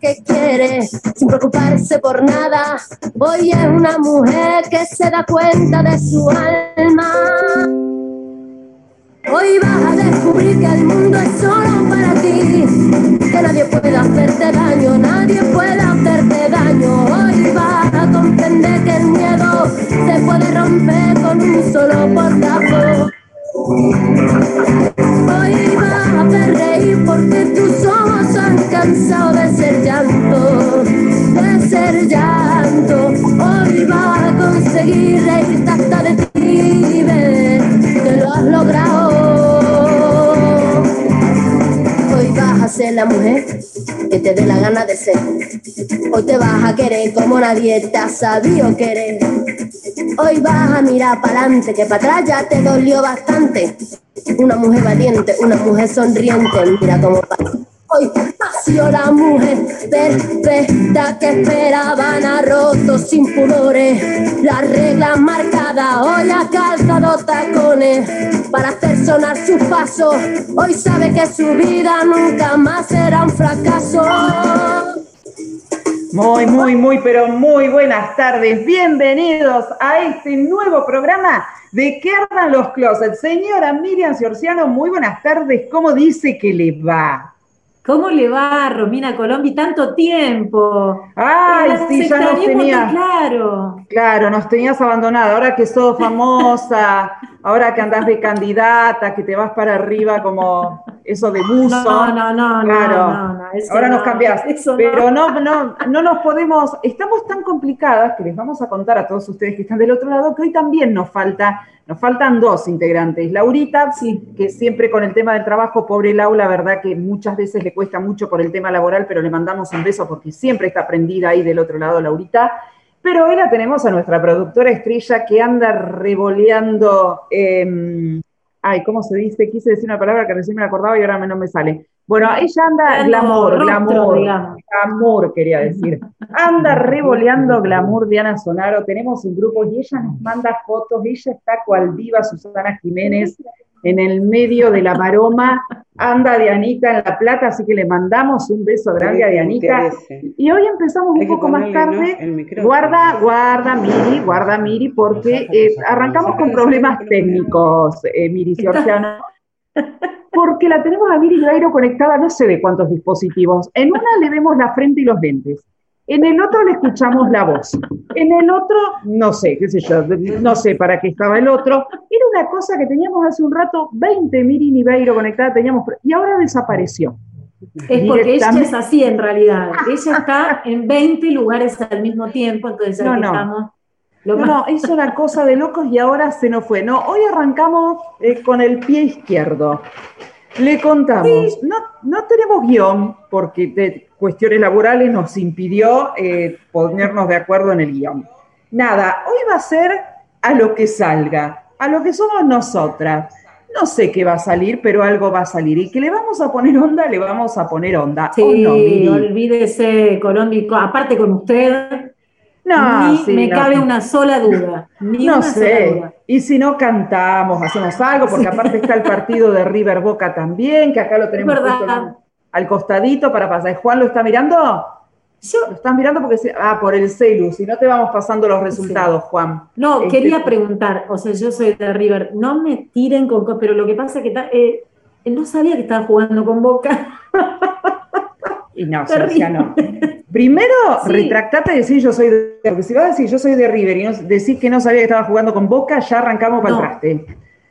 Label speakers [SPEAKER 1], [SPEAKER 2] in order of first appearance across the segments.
[SPEAKER 1] que quiere, sin preocuparse por nada. Hoy es una mujer que se da cuenta de su alma. Hoy vas a descubrir que el mundo es solo para ti, que nadie puede hacerte daño, nadie puede hacerte daño. Hoy vas a comprender que el miedo se puede romper con un solo portazo. Hoy vas a hacer reír porque ojos han cansado de ser llanto, de ser llanto. Hoy vas a conseguir reírte hasta de ti, que lo has logrado. Hoy vas a ser la mujer que te dé la gana de ser. Hoy te vas a querer como nadie te ha sabido querer. Hoy vas a mirar para adelante, que para atrás ya te dolió bastante. Una mujer valiente, una mujer sonriente, mira cómo va. Hoy nació la mujer perfecta que esperaban a rotos sin pudores. La regla marcada, hoy ha calzado tacones para hacer sonar sus pasos. Hoy sabe que su vida nunca más será un fracaso.
[SPEAKER 2] Muy, muy, muy, pero muy buenas tardes. Bienvenidos a este nuevo programa de ¿Qué ardan los closets? Señora Miriam Ciorciano, muy buenas tardes. ¿Cómo dice que le va?
[SPEAKER 3] ¿Cómo le va, Romina Colombi? Tanto tiempo.
[SPEAKER 2] Ay, sí, ya nos tenías.
[SPEAKER 3] Claro.
[SPEAKER 2] Claro, nos tenías abandonado. Ahora que sos famosa, ahora que andás de candidata, que te vas para arriba como eso de buzo.
[SPEAKER 3] No, no, no,
[SPEAKER 2] claro.
[SPEAKER 3] no, no,
[SPEAKER 2] ahora nos cambiás. Pero no, no, no nos podemos, estamos tan complicadas que les vamos a contar a todos ustedes que están del otro lado que hoy también nos falta, nos faltan dos integrantes. Laurita, sí, que siempre con el tema del trabajo, pobre Lau, la verdad que muchas veces le cuesta mucho por el tema laboral, pero le mandamos un beso porque siempre está prendida ahí del otro lado, Laurita. Pero hoy la tenemos a nuestra productora estrella que anda revoleando. Eh, ay, ¿cómo se dice? Quise decir una palabra que recién me acordaba y ahora no me sale. Bueno, ella anda glamour, glamour, glamour quería decir. Anda revoleando glamour Diana Sonaro. Tenemos un grupo y ella nos manda fotos. Ella está cual diva Susana Jiménez en el medio de la maroma. Anda Dianita en La Plata, así que le mandamos un beso grande a Dianita. Y hoy empezamos un poco más tarde. Guarda, guarda, Miri, guarda, Miri, porque eh, arrancamos con problemas técnicos, eh, Miri Giorgiano. Porque la tenemos a Miri Gairo conectada no sé de cuántos dispositivos. En una le vemos la frente y los lentes. En el otro le escuchamos la voz. En el otro, no sé, qué sé yo, no sé para qué estaba el otro. Era una cosa que teníamos hace un rato, 20 Miri Niveiro conectada teníamos, y ahora desapareció.
[SPEAKER 3] Es porque ella es así en realidad. Ella está en 20 lugares al mismo tiempo, entonces
[SPEAKER 2] no, no.
[SPEAKER 3] estamos.
[SPEAKER 2] No, no, es una cosa de locos y ahora se nos fue. No, hoy arrancamos eh, con el pie izquierdo. Le contamos, no, no tenemos guion porque de cuestiones laborales nos impidió eh, ponernos de acuerdo en el guion. Nada, hoy va a ser a lo que salga, a lo que somos nosotras. No sé qué va a salir, pero algo va a salir. Y que le vamos a poner onda, le vamos a poner onda.
[SPEAKER 3] Sí, no, olvídese, Colombico, aparte con usted,
[SPEAKER 2] no,
[SPEAKER 3] Ni
[SPEAKER 2] sí,
[SPEAKER 3] me
[SPEAKER 2] no.
[SPEAKER 3] cabe una sola duda. Ni
[SPEAKER 2] no
[SPEAKER 3] una
[SPEAKER 2] sé.
[SPEAKER 3] sola duda.
[SPEAKER 2] Y si no cantamos, hacemos algo, porque aparte está el partido de River Boca también, que acá lo tenemos puesto al costadito para pasar. ¿Juan lo está mirando?
[SPEAKER 3] Yo,
[SPEAKER 2] Lo estás mirando porque ah, por el celu, si no te vamos pasando los resultados, Juan.
[SPEAKER 3] no,
[SPEAKER 2] Este,
[SPEAKER 3] quería preguntar, o sea, yo soy de River, no me tiren con cosas, pero lo que pasa es que ta- eh, no sabía que estaba jugando con Boca.
[SPEAKER 2] Y no,
[SPEAKER 3] Terrible.
[SPEAKER 2] Sergio, no. Primero,
[SPEAKER 3] Sí.
[SPEAKER 2] retractate y decir yo soy de porque si vas a decir yo soy de River y no, decir que no sabía que estaba jugando con Boca, ya arrancamos para el traste.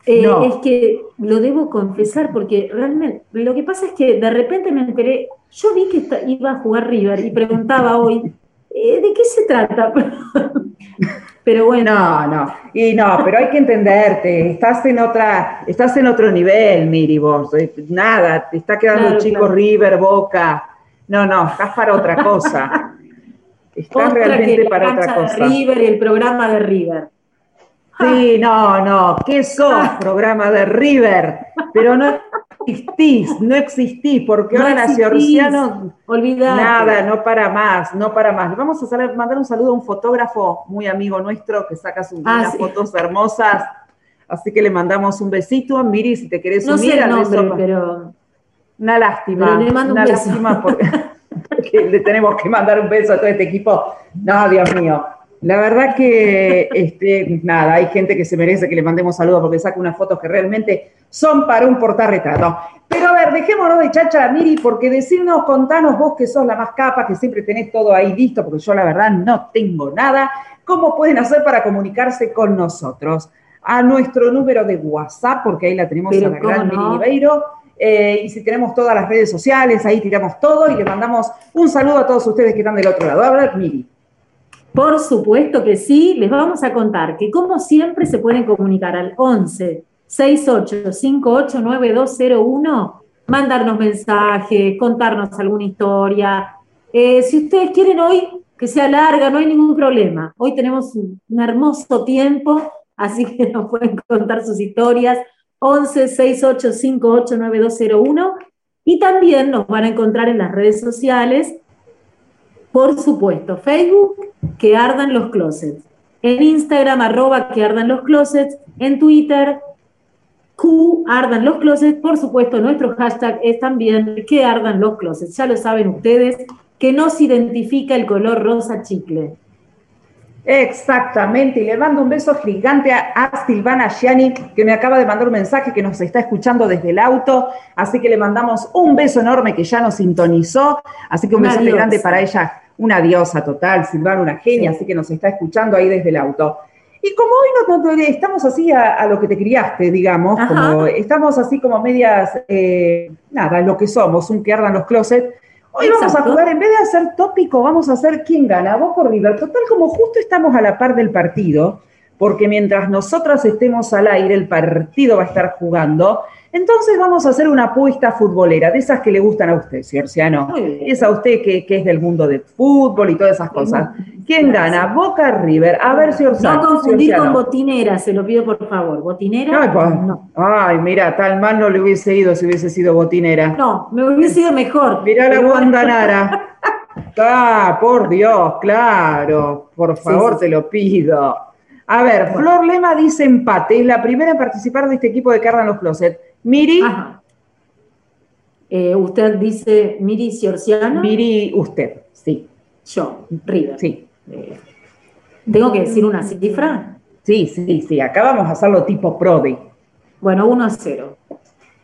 [SPEAKER 3] Eh,
[SPEAKER 2] No.
[SPEAKER 3] Es que lo debo confesar porque realmente lo que pasa es que de repente me enteré, yo vi que iba a jugar River y preguntaba hoy, eh, ¿de qué se trata? Pero bueno,
[SPEAKER 2] No, no, y no, pero hay que entenderte, estás en otra, estás en otro nivel, Miri, vos, eh, nada, te está quedando
[SPEAKER 3] Claro,
[SPEAKER 2] chico
[SPEAKER 3] claro.
[SPEAKER 2] River, Boca, no, no, estás para otra cosa, estás
[SPEAKER 3] que
[SPEAKER 2] realmente para otra
[SPEAKER 3] de
[SPEAKER 2] cosa.
[SPEAKER 3] River y el programa de River.
[SPEAKER 2] Sí, no, no, ¿qué sos? Programa de River, pero no existís, no existís, porque
[SPEAKER 3] No
[SPEAKER 2] ahora
[SPEAKER 3] existís.
[SPEAKER 2] Naciorciano
[SPEAKER 3] Olvidate.
[SPEAKER 2] Nada, no para más, no para más. Vamos a hacer- mandar un saludo a un fotógrafo muy amigo nuestro que saca sus
[SPEAKER 3] Ah,
[SPEAKER 2] unas
[SPEAKER 3] sí.
[SPEAKER 2] fotos hermosas. Así que le mandamos un besito a Miri si te querés
[SPEAKER 3] No
[SPEAKER 2] unir
[SPEAKER 3] sé el nombre, pero
[SPEAKER 2] Una lástima.
[SPEAKER 3] le mando un
[SPEAKER 2] una
[SPEAKER 3] beso.
[SPEAKER 2] lástima porque que le tenemos que mandar un beso a todo este equipo. No, Dios mío. La verdad que, este, nada, hay gente que se merece que le mandemos saludos porque saca unas fotos que realmente son para un portarretrato. Pero a ver, dejémonos de chacha, Miri, porque decirnos, contanos vos que sos la más capa, que siempre tenés todo ahí listo, porque yo la verdad no tengo nada. ¿Cómo pueden hacer para comunicarse con nosotros? A nuestro número de WhatsApp, porque ahí la tenemos a la gran Miri Ribeiro. Eh, y si tenemos todas las redes sociales, ahí tiramos todo y le mandamos un saludo a todos ustedes que están del otro lado. A ver, Miri.
[SPEAKER 3] Por supuesto que sí, les vamos a contar que como siempre se pueden comunicar al 11 68 58 9201, mandarnos mensajes, contarnos alguna historia. Eh, si ustedes quieren hoy que sea larga, no hay ningún problema. Hoy tenemos un, hermoso tiempo, así que nos pueden contar sus historias. 11 68 58 9201 y también nos van a encontrar en las redes sociales por supuesto, Facebook, que ardan los closets. En Instagram, arroba que ardan los closets. En Twitter, Q ardan los closets. Por supuesto, nuestro hashtag es también que ardan los closets. Ya lo saben ustedes, que nos identifica el color rosa chicle.
[SPEAKER 2] Exactamente, y le mando un beso gigante a, Silvana Gianni, que me acaba de mandar un mensaje que nos está escuchando desde el auto, así que le mandamos un beso enorme que ya nos sintonizó, así que un beso grande para ella, una diosa total, Silvana, una genia, así que nos está escuchando ahí desde el auto. Y como hoy no, estamos así a, lo que te criaste, digamos, como estamos así como medias, eh, nada, lo que somos, un que ardan los closets, Hoy vamos a jugar, en vez de hacer tópico, vamos a hacer quién gana, Boca o River. Total, como justo estamos a la par del partido, porque mientras nosotras estemos al aire, el partido va a estar jugando. Entonces vamos a hacer una apuesta futbolera, de esas que le gustan a usted, Ciorciano. Es a usted que, es del mundo del fútbol y todas esas cosas. ¿Quién gana? Boca River. A ver, Ciorciano.
[SPEAKER 3] No confundir con botinera, se lo pido por favor. ¿Botinera?
[SPEAKER 2] Ay, pues, no. Ay, mira, tal mal no le hubiese ido si hubiese sido botinera.
[SPEAKER 3] No, me hubiese ido mejor.
[SPEAKER 2] Mirá la Guandanara. ah, por Dios, claro. Por favor, te lo pido. A ver, Flor Lema dice empate. Es la primera en participar de este equipo de Cardan los Closet. Miri.
[SPEAKER 3] Eh, usted dice Miri Ciorciano.
[SPEAKER 2] Miri, usted, sí.
[SPEAKER 3] Yo, River.
[SPEAKER 2] Sí.
[SPEAKER 3] Eh, ¿Tengo que decir una cifra?
[SPEAKER 2] Sí, sí, sí. Acá vamos a hacerlo tipo Prodi.
[SPEAKER 3] Bueno, 1 a 0.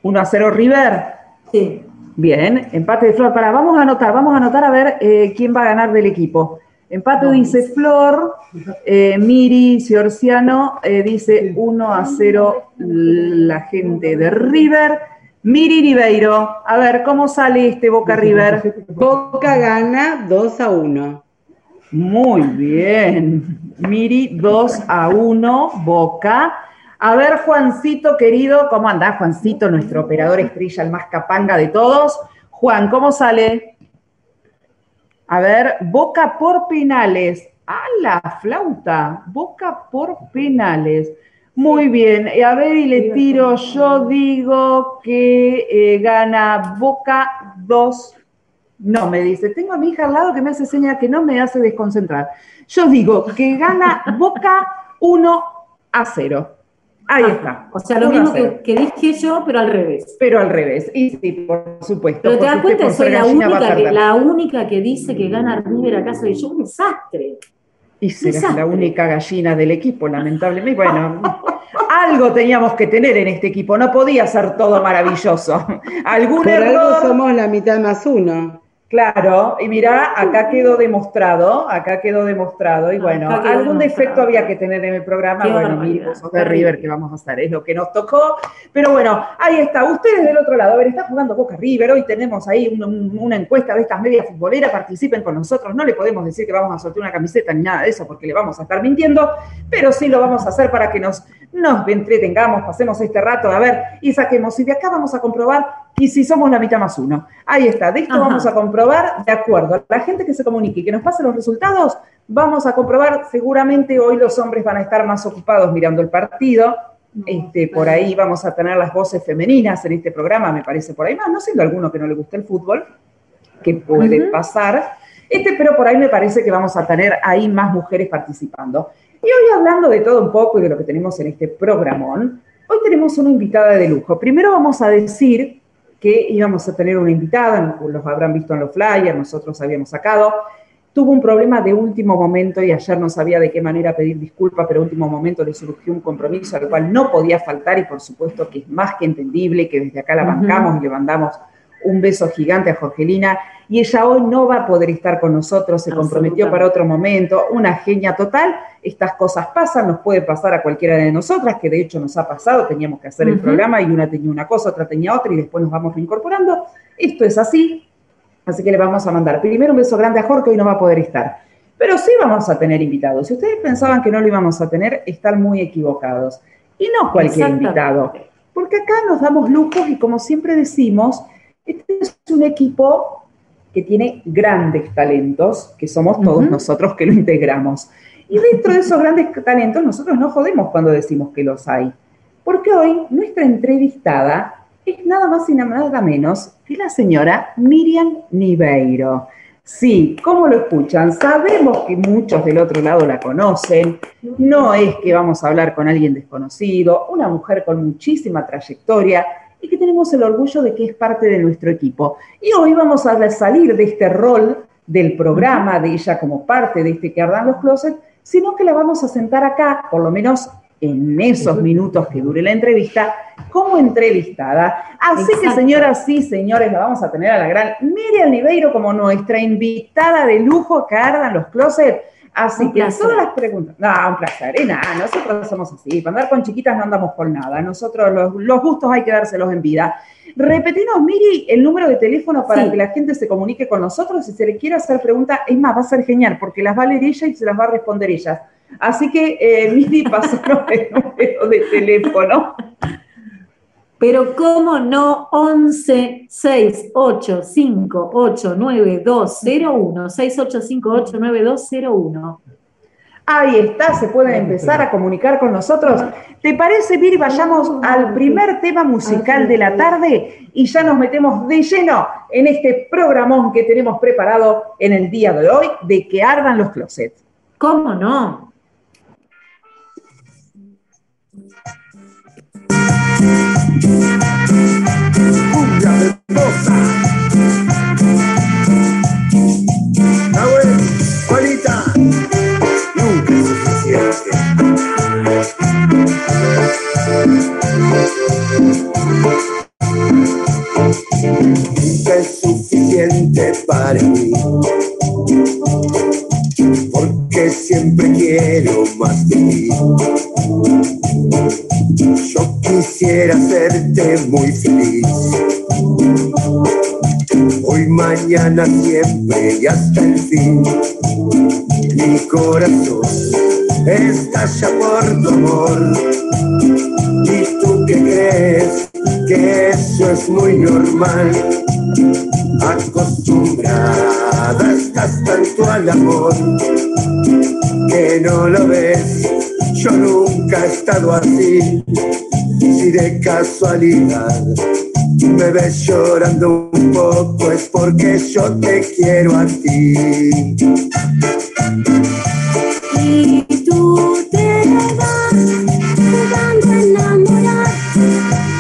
[SPEAKER 2] 1 a 0 River.
[SPEAKER 3] Sí.
[SPEAKER 2] Bien, empate de Flor. Para, vamos a anotar, vamos a anotar a ver eh, quién va a ganar del equipo. Empate dice Flor, eh, Miri Ciorciano eh, dice 1 a 0 la gente de River. Miri Ribeiro, a ver, ¿cómo sale este Boca River?
[SPEAKER 4] Boca gana 2 a 1.
[SPEAKER 2] Muy bien. Miri 2 a 1, Boca. A ver, Juancito querido, ¿cómo anda Juancito, nuestro operador estrella, el más capanga de todos? Juan, ¿cómo sale? A ver, Boca por penales. ¡A la flauta! Boca por penales. Muy bien. A ver, y le tiro, yo digo que eh, gana Boca 2. No, me dice, tengo a mi hija al lado que me hace señal que no me hace desconcentrar. Yo digo que gana Boca 1 a 0. Ahí está.
[SPEAKER 3] O sea, lo mismo que, dije yo, pero al revés.
[SPEAKER 2] Pero al revés. Y sí, por supuesto.
[SPEAKER 3] Pero te das cuenta, soy la única, que, la única que dice que gana River acá soy yo. Un desastre.
[SPEAKER 2] Y serás la única gallina del equipo, lamentablemente. Bueno, algo teníamos que tener en este equipo. No podía ser todo maravilloso. Algún error.
[SPEAKER 4] somos la mitad más uno.
[SPEAKER 2] Claro, y mira, acá quedó demostrado, acá quedó demostrado, y bueno, algún defecto había que tener en el programa, bueno, mira, sos de River, que vamos a hacer, es lo que nos tocó, pero bueno, ahí está, ustedes del otro lado, a ver, está jugando Boca River, hoy tenemos ahí una, encuesta de estas medias futboleras, participen con nosotros, no le podemos decir que vamos a soltar una camiseta ni nada de eso, porque le vamos a estar mintiendo, pero sí lo vamos a hacer para que nos, nos entretengamos, pasemos este rato, a ver, y saquemos, y de acá vamos a comprobar y si somos la mitad más uno. Ahí está, de esto vamos a comprobar, de acuerdo a la gente que se comunique y que nos pase los resultados, vamos a comprobar, seguramente hoy los hombres van a estar más ocupados mirando el partido, este, por ahí vamos a tener las voces femeninas en este programa, me parece por ahí más, no siendo alguno que no le guste el fútbol, que puede pasar, este, pero por ahí me parece que vamos a tener ahí más mujeres participando. Y hoy hablando de todo un poco y de lo que tenemos en este programón, hoy tenemos una invitada de lujo. Primero vamos a decir que íbamos a tener una invitada, los habrán visto en los flyers, nosotros habíamos sacado. Tuvo un problema de último momento y ayer no sabía de qué manera pedir disculpas, pero último momento le surgió un compromiso al cual no podía faltar y por supuesto que es más que entendible que desde acá la bancamos y le mandamos un beso gigante a Jorgelina y ella hoy no va a poder estar con nosotros, se comprometió para otro momento, una genia total, estas cosas pasan, nos puede pasar a cualquiera de nosotras, que de hecho nos ha pasado, teníamos que hacer el programa y una tenía una cosa, otra tenía otra y después nos vamos reincorporando, esto es así, así que le vamos a mandar primero un beso grande a Jorge, hoy no va a poder estar, pero sí vamos a tener invitados, si ustedes pensaban que no lo íbamos a tener, están muy equivocados, y no cualquier invitado, porque acá nos damos lujos y como siempre decimos, este es un equipo que tiene grandes talentos, que somos todos nosotros que lo integramos. Y dentro de esos grandes talentos, nosotros no jodemos cuando decimos que los hay. Porque hoy nuestra entrevistada es nada más y nada menos que la señora Miriam Niveiro. Sí, ¿cómo lo escuchan? Sabemos que muchos del otro lado la conocen. No es que vamos a hablar con alguien desconocido, una mujer con muchísima trayectoria y que tenemos el orgullo de que es parte de nuestro equipo. Y hoy vamos a salir de este rol del programa, de ella como parte de este que ardan los closets, sino que la vamos a sentar acá, por lo menos en esos minutos que dure la entrevista, como entrevistada. Así que, señoras y señores, la vamos a tener a la gran Miriam Niveiro como nuestra invitada de lujo que ardan los closets. Así que todas las preguntas. No, un placer. Y nada, nosotros somos así. Para andar con chiquitas no andamos con nada. Nosotros los, gustos hay que dárselos en vida. Repetimos, Miri, el número de teléfono para que la gente se comunique con nosotros. Si se le quiere hacer pregunta, es más, va a ser genial, porque las va a leer ella y se las va a responder ella. Así que, eh, Miri, pasaron el número de teléfono.
[SPEAKER 3] Pero cómo no, 11 685 89201 68589201.
[SPEAKER 2] Ahí está, se pueden empezar a comunicar con nosotros. ¿Te parece, Viri? Vayamos al primer tema musical de la tarde y ya nos metemos de lleno en este programón que tenemos preparado en el día de hoy de que ardan los closets.
[SPEAKER 3] ¿Cómo no?
[SPEAKER 5] Juanita, nunca es suficiente. Nunca es suficiente para mí. Porque siempre quiero más de ti. Yo quisiera hacerte muy feliz. Hoy, mañana, siempre y hasta el fin. Mi corazón estalla por tu amor. ¿Y tú qué crees? Que eso es muy normal. Acostumbrada estás tanto al amor que no lo ves yo nunca he estado así. Si de casualidad me ves llorando un poco es porque yo te quiero a ti.
[SPEAKER 6] Y tú te vas jugando a enamorar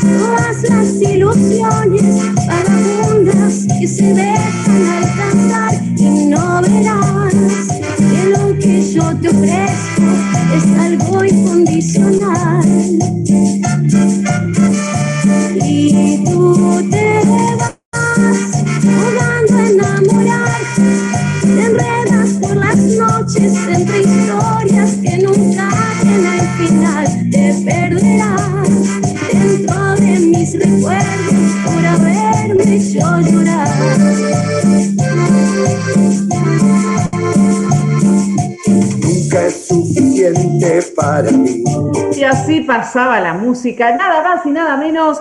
[SPEAKER 6] todas las ilusiones vagabundas que se dejan
[SPEAKER 2] pasaba la música, nada más y nada menos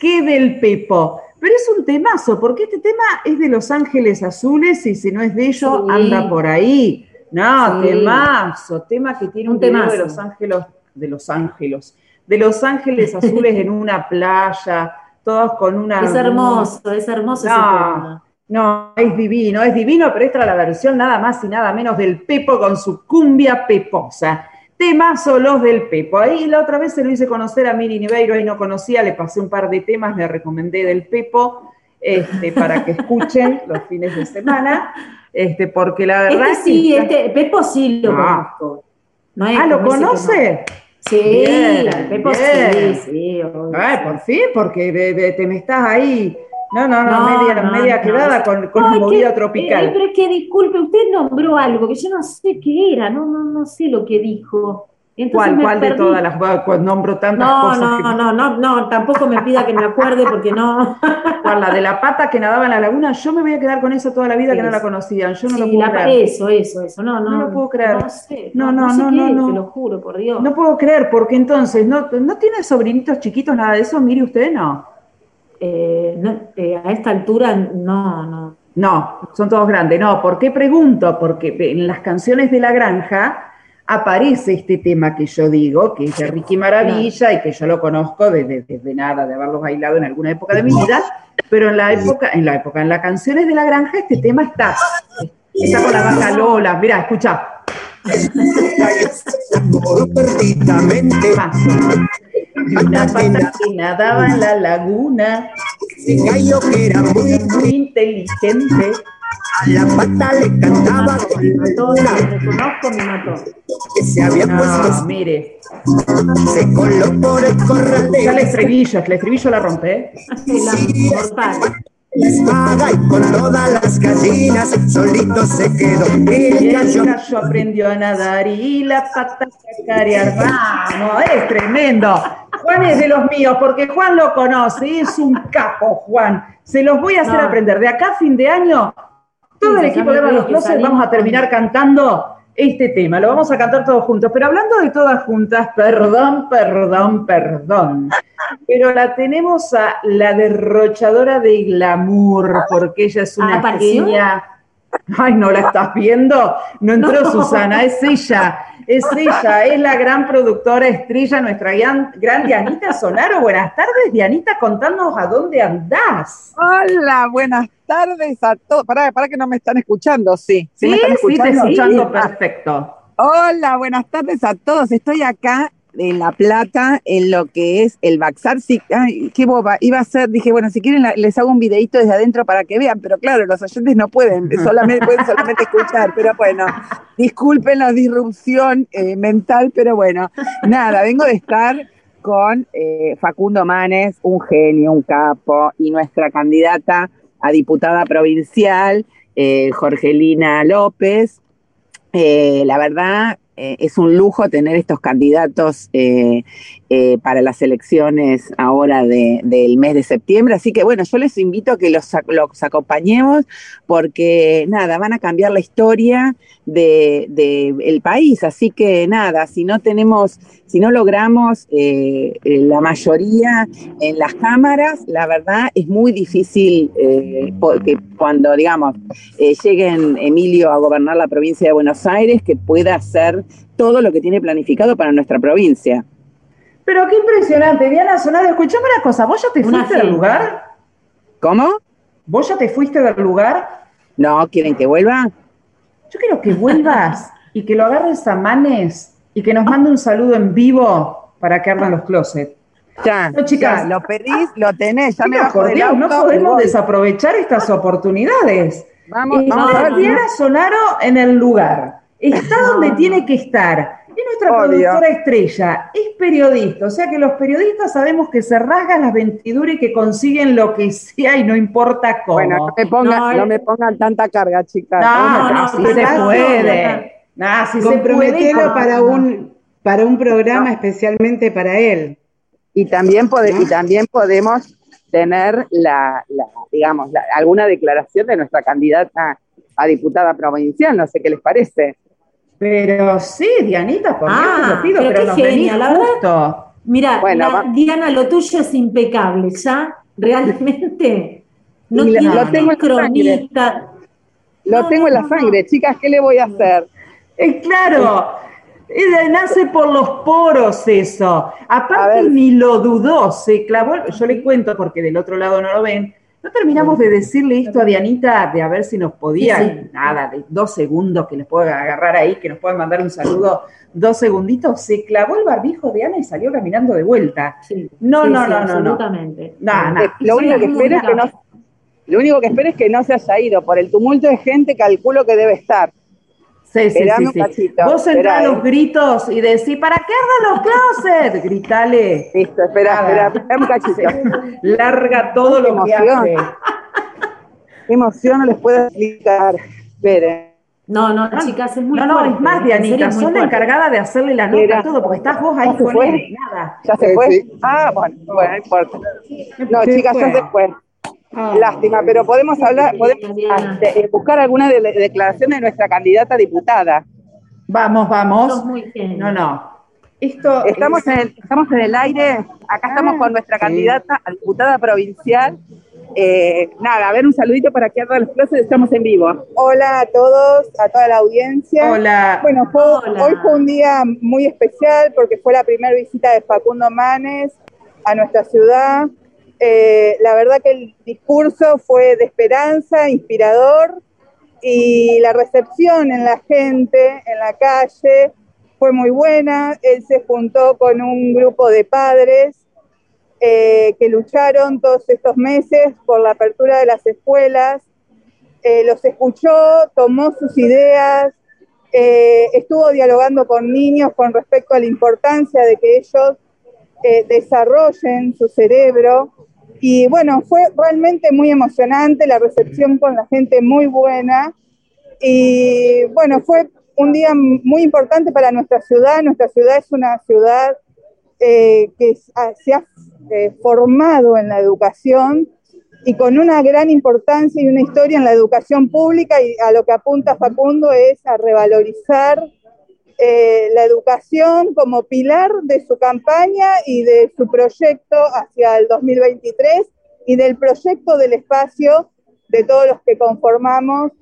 [SPEAKER 2] que del Pepo. Pero es un temazo, porque este tema es de Los Ángeles Azules y si no es de ellos,
[SPEAKER 3] Sí.
[SPEAKER 2] anda por ahí. No,
[SPEAKER 3] Sí.
[SPEAKER 2] temazo, tema que tiene un,
[SPEAKER 3] Un
[SPEAKER 2] video de. Los Ángeles, de Los Ángeles, de Los Ángeles Azules en una playa, todos con una...
[SPEAKER 3] Es hermoso, es hermoso ese
[SPEAKER 2] No,
[SPEAKER 3] tema.
[SPEAKER 2] no, es divino, es divino, pero esta es la versión nada más y nada menos del Pepo con su cumbia peposa. Temas o los del Pepo. Ahí la otra vez se lo hice conocer a Miri Niveiro, ahí no conocía, le pasé un par de temas, le recomendé del Pepo este, para que escuchen los fines de semana, este, porque la verdad
[SPEAKER 3] Este sí, este, Pepo sí lo
[SPEAKER 2] Ah.
[SPEAKER 3] conozco. No es
[SPEAKER 2] Ah, ¿lo conoce?
[SPEAKER 3] Sí,
[SPEAKER 2] Bien,
[SPEAKER 3] Pepo
[SPEAKER 2] bien.
[SPEAKER 3] sí, sí.
[SPEAKER 2] Ay, por fin, porque te me estás ahí. No, no, no,
[SPEAKER 3] No,
[SPEAKER 2] media,
[SPEAKER 3] no,
[SPEAKER 2] media
[SPEAKER 3] no.
[SPEAKER 2] quedada con, con
[SPEAKER 3] No, es
[SPEAKER 2] movida
[SPEAKER 3] que-
[SPEAKER 2] tropical.
[SPEAKER 3] eh, pero es que disculpe, usted nombró algo que yo no sé qué era, no, no, no sé lo que dijo. Entonces
[SPEAKER 2] ¿Cuál, cuál de todas las pues nombro tantas
[SPEAKER 3] No,
[SPEAKER 2] cosas?
[SPEAKER 3] no,
[SPEAKER 2] que-
[SPEAKER 3] no, no, no, tampoco me pida que me acuerde porque no.
[SPEAKER 2] ¿Cuál, la de la pata que nadaba en la laguna, yo me voy a quedar con esa toda la vida que no la
[SPEAKER 3] Eso.
[SPEAKER 2] conocían. Yo no lo puedo
[SPEAKER 3] la-
[SPEAKER 2] creer.
[SPEAKER 3] eso, eso, eso, no, no.
[SPEAKER 2] No lo puedo creer.
[SPEAKER 3] No sé,
[SPEAKER 2] No,
[SPEAKER 3] no,
[SPEAKER 2] no,
[SPEAKER 3] sé
[SPEAKER 2] no,
[SPEAKER 3] qué
[SPEAKER 2] no,
[SPEAKER 3] es,
[SPEAKER 2] no.
[SPEAKER 3] te lo juro, por Dios.
[SPEAKER 2] No puedo creer, porque entonces, ¿no, ¿no tiene sobrinitos chiquitos, nada de eso? Mire usted, no.
[SPEAKER 3] Eh, no, eh, a esta altura, no, no.
[SPEAKER 2] No, son todos grandes. No, ¿por qué pregunto? Porque en las canciones de la granja aparece este tema que yo digo, que es de Ricky Maravilla y que yo lo conozco desde, desde nada, de haberlo bailado en alguna época de mi vida, pero en la época, en la época, en las canciones de la granja, este tema está. Está con la vaca Lola. Mira, escucha. Una pata que nadaba en la laguna,
[SPEAKER 5] Ese gallo que era muy,
[SPEAKER 2] muy inteligente.
[SPEAKER 5] a la pata le cantaba
[SPEAKER 3] Me mató, si lo reconozco,
[SPEAKER 5] que se había
[SPEAKER 2] No,
[SPEAKER 5] puesto,
[SPEAKER 2] mire,
[SPEAKER 5] se coló por el corral
[SPEAKER 2] ya el
[SPEAKER 5] de
[SPEAKER 2] estribillo, el estribillo la rompe. ¿eh?
[SPEAKER 3] La mortal.
[SPEAKER 5] la espada y con todas las gallinas solito se quedó. El
[SPEAKER 2] el
[SPEAKER 5] gallo
[SPEAKER 2] gallo aprendió a nadar y la pata a cacarear. Vamos, es tremendo. Juan es de los míos, porque Juan lo conoce, es un capo, Juan. Se los voy a hacer
[SPEAKER 3] No.
[SPEAKER 2] aprender. De acá a fin de año, todo el equipo de los
[SPEAKER 3] salimos
[SPEAKER 2] vamos a terminar cantando este tema. Lo vamos a cantar todos juntos. Pero hablando de todas juntas, perdón, perdón, perdón. Pero la tenemos a la derrochadora de glamour, porque ella es una genia. Ay, ¿no la estás viendo? No entró
[SPEAKER 3] No.
[SPEAKER 2] Susana, es ella, es ella, es la gran productora estrella, nuestra gran, gran Dianita Sonaro. Buenas tardes, Dianita, contándonos a dónde andás.
[SPEAKER 7] Hola, buenas tardes a todos. Para, para que no me están escuchando, sí.
[SPEAKER 2] Sí,
[SPEAKER 7] me están
[SPEAKER 2] sí, te escuchando
[SPEAKER 7] Ah,
[SPEAKER 2] perfecto.
[SPEAKER 7] Hola, buenas tardes a todos. Estoy acá en La Plata, en lo que es el Baxar. Sí, ay, qué boba. Iba a ser, dije, bueno, si quieren la- les hago un videito desde adentro para que vean, pero claro, los oyentes no pueden, solamente pueden solamente escuchar, pero bueno, disculpen la disrupción eh, mental, pero bueno, nada, vengo de estar con eh, Facundo Manes, un genio, un capo, y nuestra candidata a diputada provincial, eh, Jorgelina López. Eh, la verdad, eh, es un lujo tener estos candidatos eh, eh, para las elecciones ahora de- del mes de septiembre. Así que bueno, yo les invito a que los, los acompañemos porque nada, van a cambiar la historia del de, el país. Así que nada, si no tenemos, si no logramos eh, eh, la mayoría en las cámaras, la verdad es muy difícil eh, porque cuando, digamos, lleguen Emilio a gobernar la provincia de Buenos Aires, que pueda hacer todo lo que tiene planificado para nuestra provincia.
[SPEAKER 2] Pero qué impresionante, Diana Sonaro, escuchame una cosa, ¿vos ya te
[SPEAKER 3] Una
[SPEAKER 2] fuiste del lugar?
[SPEAKER 7] ¿Cómo?
[SPEAKER 2] ¿Vos ya te fuiste del lugar?
[SPEAKER 7] ¿No quieren que vuelva?
[SPEAKER 2] Yo quiero que vuelvas y que lo agarres a manes y que nos mande un saludo en vivo para que ardan los closets.
[SPEAKER 7] Ya,
[SPEAKER 2] No, chicas.
[SPEAKER 7] ya, lo pedís, lo tenés, ya me
[SPEAKER 2] Chicas, por Dios, no podemos desaprovechar estas oportunidades.
[SPEAKER 7] Vamos,
[SPEAKER 2] Eh,
[SPEAKER 7] vamos
[SPEAKER 3] no,
[SPEAKER 7] a ver.
[SPEAKER 3] no,
[SPEAKER 2] Diana Sonaro en el lugar. Está donde tiene que estar. Es nuestra
[SPEAKER 7] Obvio.
[SPEAKER 2] productora estrella. Es periodista. O sea que los periodistas sabemos que se rasgan las ventiduras y que consiguen lo que sea y no importa cómo.
[SPEAKER 7] Bueno, no me pongan,
[SPEAKER 3] No,
[SPEAKER 7] no,
[SPEAKER 3] eh.
[SPEAKER 7] me pongan tanta carga, chicas.
[SPEAKER 2] no,
[SPEAKER 3] no,
[SPEAKER 2] no,
[SPEAKER 3] no,
[SPEAKER 2] si se
[SPEAKER 3] no,
[SPEAKER 2] puede.
[SPEAKER 3] no, no.
[SPEAKER 2] No, si se puede.
[SPEAKER 4] Comprometelo para
[SPEAKER 2] ¿cómo?
[SPEAKER 4] un, para un programa especialmente para él.
[SPEAKER 7] Y también, pode- y también podemos tener la, la, digamos, la- alguna declaración de nuestra candidata a diputada provincial, no sé qué les parece.
[SPEAKER 2] Pero sí, Dianita, por Dios
[SPEAKER 3] Ah,
[SPEAKER 2] te lo pido,
[SPEAKER 3] pero
[SPEAKER 2] pero,
[SPEAKER 3] qué
[SPEAKER 2] nos
[SPEAKER 3] genia,
[SPEAKER 2] venís justo.
[SPEAKER 3] Mira,
[SPEAKER 7] Bueno,
[SPEAKER 3] la-
[SPEAKER 7] va-
[SPEAKER 3] Diana, lo tuyo es impecable, ¿ya? Realmente. No
[SPEAKER 7] la-
[SPEAKER 3] tiene
[SPEAKER 2] lo tengo
[SPEAKER 7] en la
[SPEAKER 3] cronista.
[SPEAKER 7] Lo
[SPEAKER 3] No,
[SPEAKER 7] tengo en la
[SPEAKER 3] no,
[SPEAKER 7] sangre, chicas, ¿qué le voy a hacer?
[SPEAKER 2] Es claro, eh, nace por los poros eso. Aparte ni lo dudó, se clavó, yo le cuento porque del otro lado no lo ven, No terminamos de decirle esto a Dianita, de a ver si nos podía,
[SPEAKER 3] Sí, sí.
[SPEAKER 2] nada, de dos segundos que les pueda agarrar ahí, que nos puedan mandar un saludo, dos segunditos. Se clavó el barbijo de Ana y salió caminando de vuelta.
[SPEAKER 3] Sí,
[SPEAKER 2] No,
[SPEAKER 3] sí,
[SPEAKER 2] no,
[SPEAKER 3] sí,
[SPEAKER 2] no, no, no.
[SPEAKER 3] absolutamente.
[SPEAKER 2] No, no.
[SPEAKER 7] Lo único que espero es que no, lo único que espero es que no se haya ido. Por el tumulto de gente, calculo que debe estar.
[SPEAKER 2] Sí, sí,
[SPEAKER 7] Esperame
[SPEAKER 2] sí,
[SPEAKER 7] un
[SPEAKER 2] sí.
[SPEAKER 7] cachito,
[SPEAKER 2] Vos entrá a los
[SPEAKER 7] eh.
[SPEAKER 2] gritos y decís, ¿para qué ardan los closets? Gritale.
[SPEAKER 7] Listo, espera, espera, espera un cachito.
[SPEAKER 2] Larga todo
[SPEAKER 7] Qué
[SPEAKER 2] lo que hace.
[SPEAKER 7] Qué emoción no les puedo explicar. Esperen.
[SPEAKER 3] No, no, chicas, es muy
[SPEAKER 2] no, no,
[SPEAKER 3] fuerte.
[SPEAKER 2] es más, Dianita, sos la encargada de hacerle la nota a todo, porque estás vos ahí
[SPEAKER 7] ¿Ya se
[SPEAKER 2] con
[SPEAKER 7] fue?
[SPEAKER 2] él y nada.
[SPEAKER 7] ¿Ya se fue?
[SPEAKER 5] sí.
[SPEAKER 7] Ah, bueno, bueno, no importa. No, chicas,
[SPEAKER 2] fue.
[SPEAKER 7] ya se fue.
[SPEAKER 2] Ah.
[SPEAKER 7] Lástima, pero podemos hablar, podemos este, buscar alguna de de de nuestra candidata a diputada.
[SPEAKER 2] Vamos, vamos. No, no. Esto
[SPEAKER 7] Estamos
[SPEAKER 2] es-
[SPEAKER 7] en el, estamos en el aire, acá estamos con nuestra candidata a diputada provincial. Eh, nada, a ver, un saludito para que arda los closets, estamos en vivo.
[SPEAKER 8] Hola a todos, a toda la audiencia.
[SPEAKER 2] Hola.
[SPEAKER 8] Bueno, fue-
[SPEAKER 3] Hola.
[SPEAKER 8] hoy fue un día muy especial porque fue la primera visita de Facundo Manes a nuestra ciudad. Eh, la verdad que el discurso fue de esperanza, inspirador y la recepción en la gente, en la calle, fue muy buena. Él se juntó con un grupo de padres eh, que lucharon todos estos meses por la apertura de las escuelas eh, los escuchó, tomó sus ideas, estuvo dialogando con niños con respecto a la importancia de que ellos desarrollen su cerebro. Y bueno, fue realmente muy emocionante, la recepción con la gente muy buena. Y bueno, fue un día muy importante para nuestra ciudad. Nuestra ciudad es una ciudad eh, que ha- se ha eh, formado en la educación y con una gran importancia y una historia en la educación pública y a lo que apunta Facundo es a revalorizar eh, la educación como pilar de su campaña y de su proyecto hacia el 2023 y del proyecto del espacio de todos los que conformamos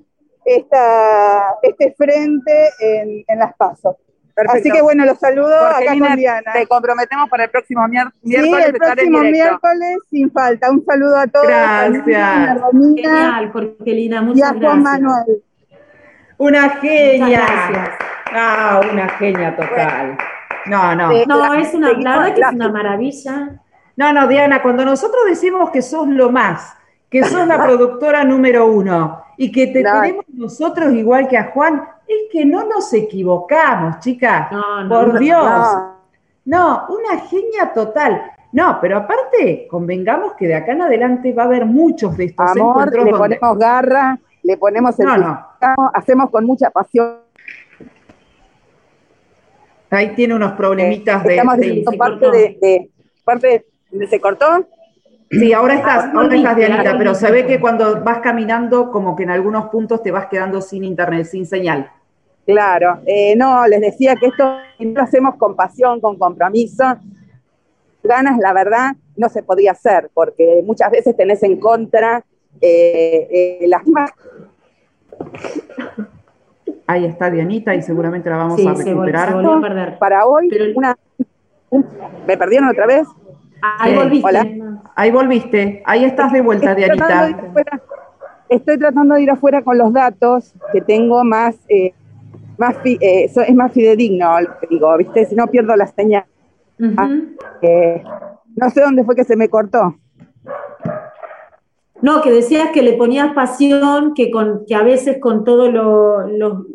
[SPEAKER 8] esta, este frente en, en las pasos.
[SPEAKER 7] Perfecto.
[SPEAKER 8] Así que bueno, los saludo acá
[SPEAKER 7] Jorgelina,
[SPEAKER 8] con Diana.
[SPEAKER 7] te comprometemos para el próximo mier-
[SPEAKER 8] Sí,
[SPEAKER 7] miércoles
[SPEAKER 8] el
[SPEAKER 7] estar en
[SPEAKER 8] próximo miércoles sin falta. Un saludo a todos.
[SPEAKER 2] Gracias.
[SPEAKER 8] a Lina, a Romina
[SPEAKER 3] Genial, Jorgelina,
[SPEAKER 8] y a
[SPEAKER 3] muchas
[SPEAKER 8] Juan
[SPEAKER 3] gracias.
[SPEAKER 8] Manuel.
[SPEAKER 2] Una genia. Ah, una genia total. No, no.
[SPEAKER 3] No, es una, la verdad que es una maravilla.
[SPEAKER 2] No, no, Diana, cuando nosotros decimos que sos lo más, que sos la productora número uno y que te
[SPEAKER 7] No.
[SPEAKER 2] tenemos nosotros igual que a Juan, es que no nos equivocamos, chicas.
[SPEAKER 3] No, no,
[SPEAKER 2] Por Dios.
[SPEAKER 7] no.
[SPEAKER 2] No, una genia total. No, pero aparte, convengamos que de acá en adelante va a haber muchos de estos
[SPEAKER 7] Amor,
[SPEAKER 2] encuentros
[SPEAKER 7] le
[SPEAKER 2] donde-
[SPEAKER 7] ponemos garra, le ponemos el
[SPEAKER 2] No, no.
[SPEAKER 7] Hacemos con mucha pasión.
[SPEAKER 2] Ahí tiene unos problemitas de,
[SPEAKER 7] Estamos
[SPEAKER 2] de-
[SPEAKER 7] parte de, de- parte de, ¿se cortó?
[SPEAKER 2] Sí, ahora estás,
[SPEAKER 3] Ah,
[SPEAKER 2] ahora estás, Dianita, pero se ve que cuando vas caminando, como que en algunos puntos te vas quedando sin internet, sin señal.
[SPEAKER 7] Claro, eh, no, les decía que esto lo hacemos con pasión, con compromiso. Ganas, la verdad, no se podía hacer, porque muchas veces tenés en contra eh, eh, las mismas
[SPEAKER 2] Ahí está Dianita y seguramente la vamos
[SPEAKER 3] Sí,
[SPEAKER 2] a
[SPEAKER 3] se
[SPEAKER 2] recuperar.
[SPEAKER 3] volvió a perder.
[SPEAKER 7] para hoy.
[SPEAKER 3] Pero el-
[SPEAKER 7] una, un- ¿Me perdieron otra vez?
[SPEAKER 3] Ahí
[SPEAKER 2] Sí,
[SPEAKER 3] volviste.
[SPEAKER 7] hola.
[SPEAKER 2] Ahí volviste, ahí estás de vuelta,
[SPEAKER 7] Estoy tratando, de ir
[SPEAKER 2] Dianita.
[SPEAKER 7] afuera, estoy tratando de ir afuera con los datos que tengo más, eh, más fi- eh, es más fidedigno, lo que digo, ¿viste? Si no pierdo la señal.
[SPEAKER 3] Ujú.
[SPEAKER 7] Eh, no sé dónde fue que se me cortó.
[SPEAKER 3] No, que decías que le ponías pasión, que, con, que a veces con todos los,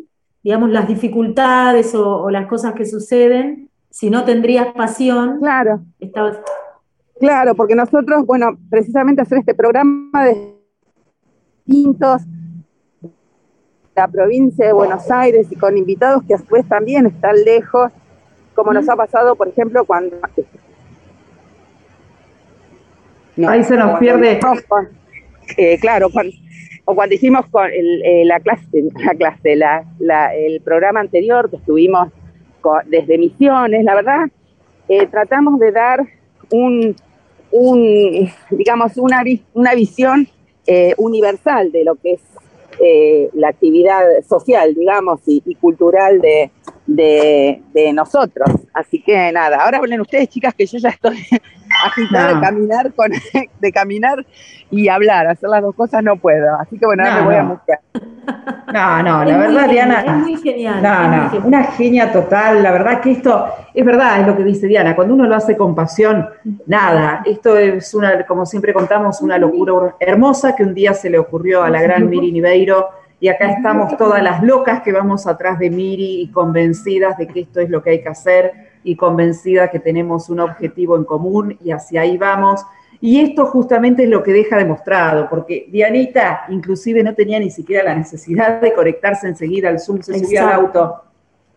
[SPEAKER 3] digamos, las dificultades o, o las cosas que suceden, si no tendrías pasión,
[SPEAKER 7] Claro.
[SPEAKER 3] estabas...
[SPEAKER 7] Claro, porque nosotros, bueno, precisamente hacer este programa de distintos la provincia de Buenos Aires y con invitados que a su vez también están lejos, como nos ha pasado, por ejemplo, cuando... No,
[SPEAKER 2] Ahí se nos pierde.
[SPEAKER 7] Eh, claro, cuando- o cuando hicimos el- eh, la clase, la clase, la, el programa anterior que estuvimos desde Misiones, la verdad, eh, tratamos de dar un, un, digamos, una, una visión universal de lo que es la actividad social, digamos, y cultural de, de, de nosotros. Así que nada, ahora hablen ustedes, chicas, que yo ya estoy agitada de
[SPEAKER 2] No.
[SPEAKER 7] caminar con, de caminar y hablar, hacer las dos cosas no puedo. Así que bueno, ahora
[SPEAKER 2] No,
[SPEAKER 7] me voy a
[SPEAKER 2] no.
[SPEAKER 7] mutear.
[SPEAKER 2] No, no,
[SPEAKER 3] Es
[SPEAKER 2] la
[SPEAKER 3] muy
[SPEAKER 2] verdad,
[SPEAKER 3] genial,
[SPEAKER 2] Diana.
[SPEAKER 3] Es muy genial.
[SPEAKER 2] No,
[SPEAKER 3] es muy
[SPEAKER 2] no,
[SPEAKER 3] genial.
[SPEAKER 2] una genia total. La verdad que esto es verdad, es lo que dice Diana. Cuando uno lo hace con pasión, nada. Esto es una, como siempre contamos, una locura hermosa que un día se le ocurrió a la gran Miri Niveiro. Y acá estamos todas las locas que vamos atrás de Miri y convencidas de que esto es lo que hay que hacer y convencidas que tenemos un objetivo en común y hacia ahí vamos. Y esto justamente es lo que deja demostrado, porque Dianita inclusive no tenía ni siquiera la necesidad de conectarse enseguida al Zoom, se subía al
[SPEAKER 3] Exacto.
[SPEAKER 2] auto,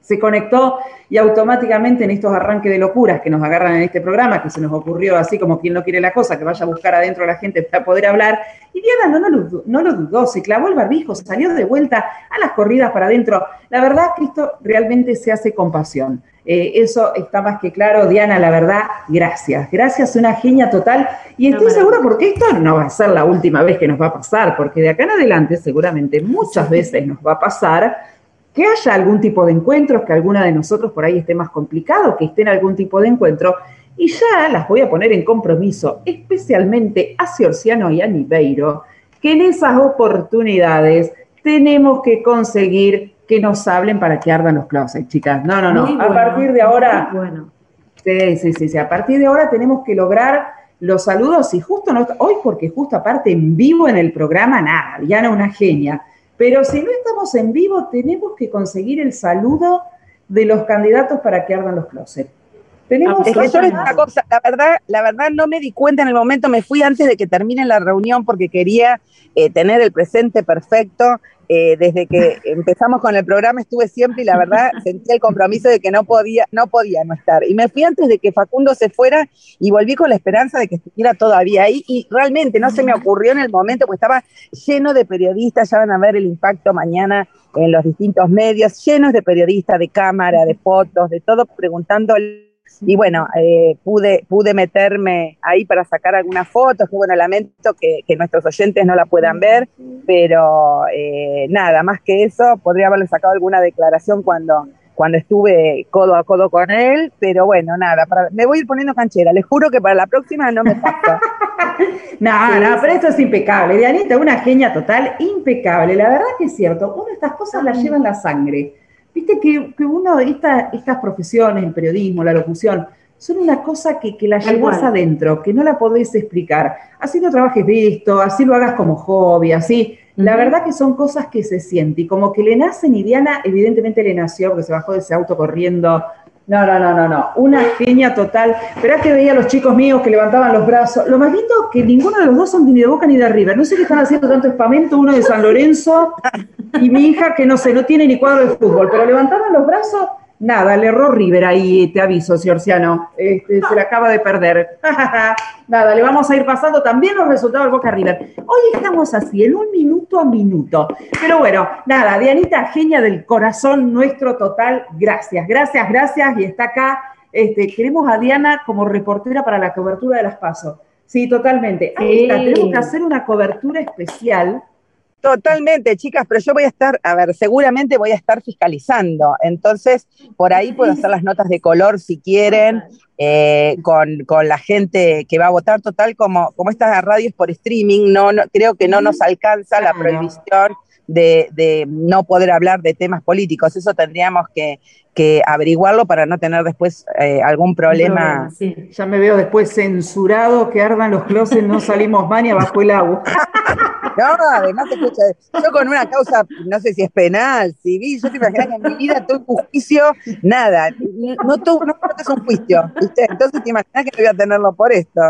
[SPEAKER 2] se conectó y automáticamente en estos arranques de locuras que nos agarran en este programa, que se nos ocurrió así como quien no quiere la cosa, que vaya a buscar adentro a la gente para poder hablar, y Diana no, no, lo, no lo dudó, se clavó el barbijo, salió de vuelta a las corridas para adentro. La verdad esto realmente se hace con pasión. Eh, eso está más que claro. Diana, la verdad, gracias. Gracias, una genia total. Y estoy
[SPEAKER 3] maravilla.
[SPEAKER 2] segura porque esto no va a ser la última vez que nos va a pasar, porque de acá en adelante seguramente muchas veces nos va a pasar que haya algún tipo de encuentros, que alguna de nosotros por ahí esté más complicado, que esté en algún tipo de encuentro. Y ya las voy a poner en compromiso, especialmente a Ciorciano y a Niveiro, que en esas oportunidades tenemos que conseguir que nos hablen para que ardan los closets, chicas. No, no, no.
[SPEAKER 3] Muy
[SPEAKER 2] a
[SPEAKER 3] bueno,
[SPEAKER 2] partir de ahora,
[SPEAKER 3] Bueno,
[SPEAKER 2] Sí, sí, sí, sí. A partir de ahora tenemos que lograr los saludos y justo no, hoy porque justo aparte en vivo en el programa, nada, Diana una genia. Pero si no estamos en vivo, tenemos que conseguir el saludo de los candidatos para que ardan los closets. Tenemos
[SPEAKER 7] Es que yo les
[SPEAKER 3] Absolutamente.
[SPEAKER 7] digo una cosa, la verdad, la verdad no me di cuenta en el momento, me fui antes de que termine la reunión porque quería eh, tener el presente perfecto. Eh, desde que empezamos con el programa estuve siempre y la verdad sentí el compromiso de que no podía, no podía no estar. Y me fui antes de que Facundo se fuera y volví con la esperanza de que estuviera todavía ahí. Y realmente no se me ocurrió en el momento, porque estaba lleno de periodistas, ya van a ver el impacto mañana en los distintos medios, llenos de periodistas, de cámara, de fotos, de todo, preguntando y bueno, eh, pude, pude meterme ahí para sacar algunas fotos, que bueno, lamento que, que nuestros oyentes no la puedan ver, pero eh, nada, más que eso, podría haberle sacado alguna declaración cuando, cuando estuve codo a codo con él, pero bueno, nada, para- me voy a ir poniendo canchera, les juro que para la próxima no me pasa.
[SPEAKER 2] No, no, pero esto es impecable. Dianita, una genia total, impecable. La verdad que es cierto, uno estas cosas las lleva en la sangre. Viste que, que uno, esta- estas profesiones, el periodismo, la locución, son una cosa que, que la llevas adentro, que no la podés explicar. Así no trabajes de esto, así lo hagas como hobby, así. La verdad que son cosas que se sienten, y como que le nacen y Diana evidentemente le nació porque se bajó de ese auto corriendo. No, no, no, no, no. Una genia total. Esperá que veía a los chicos míos que levantaban los brazos. Lo más lindo que ninguno de los dos son ni de Boca ni de River. No sé qué están haciendo tanto espamento, uno de San Lorenzo y mi hija que no sé, no tiene ni cuadro de fútbol, pero levantaban los brazos, nada, le erró River ahí, te aviso, Ciorciano. Este, se le acaba de perder. nada, le vamos a ir pasando también los resultados del Boca River. Hoy estamos así, en un minuto a minuto. Pero bueno, nada, Dianita, genia del corazón nuestro total, gracias, gracias, gracias. Y está acá, este, queremos a Diana como reportera para la cobertura de las pasos. Sí, totalmente. Ahí está, tenemos que hacer una cobertura especial.
[SPEAKER 7] Totalmente, chicas, pero yo voy a estar, a ver, seguramente voy a estar fiscalizando, entonces por ahí puedo hacer las notas de color si quieren, eh, con, con la gente que va a votar, total, como, como estas radios por streaming, no, no creo que no nos alcanza la prohibición de, de no poder hablar de temas políticos, eso tendríamos que, que averiguarlo para no tener después eh, algún problema.
[SPEAKER 3] sí.
[SPEAKER 2] Ya me veo después censurado, que ardan los closets, no salimos más ni abajo el agua.
[SPEAKER 7] No, además, escucha, yo con una causa, no sé si es penal, civil, yo te imaginas que en mi vida tuve un juicio, nada, no tuve, no es un juicio, ¿viste? Entonces te imaginas que no voy a tenerlo por esto.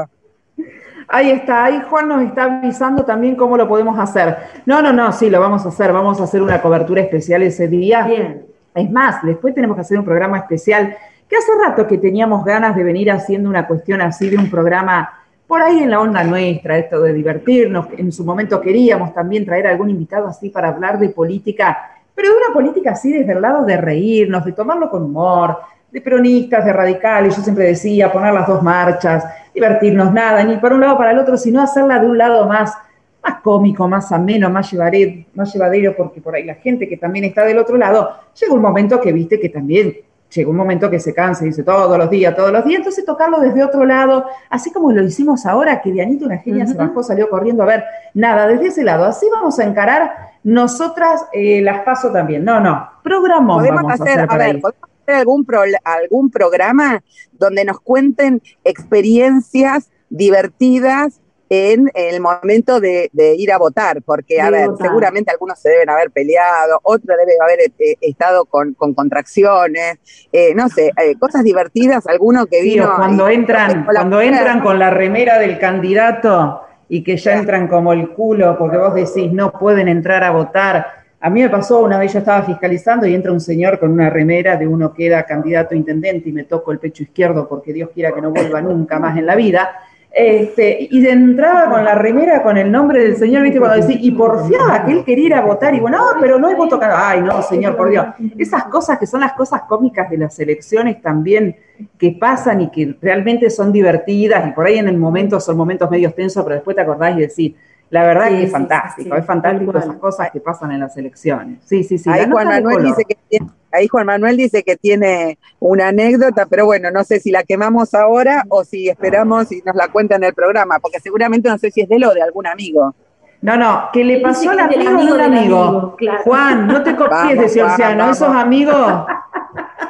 [SPEAKER 2] Ahí está, ahí Juan nos está avisando también cómo lo podemos hacer. No, no, no, sí, lo vamos a hacer, vamos a hacer una cobertura especial ese día.
[SPEAKER 3] Bien.
[SPEAKER 2] Es más, después tenemos que hacer un programa especial, que hace rato que teníamos ganas de venir haciendo una cuestión así de un programa por ahí en la onda nuestra, esto de divertirnos. En su momento queríamos también traer algún invitado así para hablar de política, pero de una política así desde el lado de reírnos, de tomarlo con humor, de peronistas, de radicales, yo siempre decía, poner las dos marchas, divertirnos, nada, ni para un lado para el otro, sino hacerla de un lado más más cómico, más ameno, más llevaré, más llevadero, porque por ahí la gente que también está del otro lado, llega un momento que viste que también llega un momento que se cansa y dice todos los días, todos los días, entonces tocarlo desde otro lado, así como lo hicimos ahora, que Dianita, una genia, se bajó, salió corriendo a ver, nada, desde ese lado, así vamos a encarar, nosotras eh, las paso también, no, no, programón
[SPEAKER 7] Podemos
[SPEAKER 2] vamos
[SPEAKER 7] hacer,
[SPEAKER 2] a hacer
[SPEAKER 7] a
[SPEAKER 2] por
[SPEAKER 7] ver, podemos hacer algún, pro- algún programa donde nos cuenten experiencias divertidas en el momento de, de ir a votar, porque, a
[SPEAKER 3] De
[SPEAKER 7] ver,
[SPEAKER 3] votar.
[SPEAKER 7] seguramente algunos se deben haber peleado, otros deben haber eh, estado con, con contracciones, eh, no sé, eh, cosas divertidas, alguno que
[SPEAKER 2] Sí,
[SPEAKER 7] vino...
[SPEAKER 2] cuando entran,
[SPEAKER 7] con la
[SPEAKER 2] cuando entran con la remera del candidato y que ya entran como el culo porque vos decís no pueden entrar a votar. A mí me pasó una vez yo estaba fiscalizando y entra un señor con una remera de uno que era candidato a intendente y me toco el pecho izquierdo porque Dios quiera que no vuelva nunca más en la vida. Este, y entraba con la remera con el nombre del señor, viste, cuando decís, y porfiaba que él quería ir a votar, y bueno, no, pero no hay voto. Ay, no, señor, por Dios. Esas cosas que son las cosas cómicas de las elecciones también que pasan y que realmente son divertidas, y por ahí en el momento son momentos medios tensos, pero después te acordás y decís, la verdad
[SPEAKER 3] Sí,
[SPEAKER 2] que es
[SPEAKER 3] sí,
[SPEAKER 2] fantástico,
[SPEAKER 3] sí,
[SPEAKER 2] es fantástico esas cosas que pasan en las elecciones. Sí, sí, sí.
[SPEAKER 7] ahí, Juan Manuel
[SPEAKER 2] color.
[SPEAKER 7] dice que ahí Juan Manuel dice que tiene una anécdota, pero bueno, no sé si la quemamos ahora o si esperamos y nos la cuenta en el programa, porque seguramente no sé si es de lo de algún amigo.
[SPEAKER 2] No, no, que le pasó al
[SPEAKER 3] del
[SPEAKER 2] amigo de un
[SPEAKER 3] amigo
[SPEAKER 2] amigo.
[SPEAKER 3] amigo, claro.
[SPEAKER 2] Juan, no te copies de Ciorciano,
[SPEAKER 7] vamos.
[SPEAKER 2] esos amigos,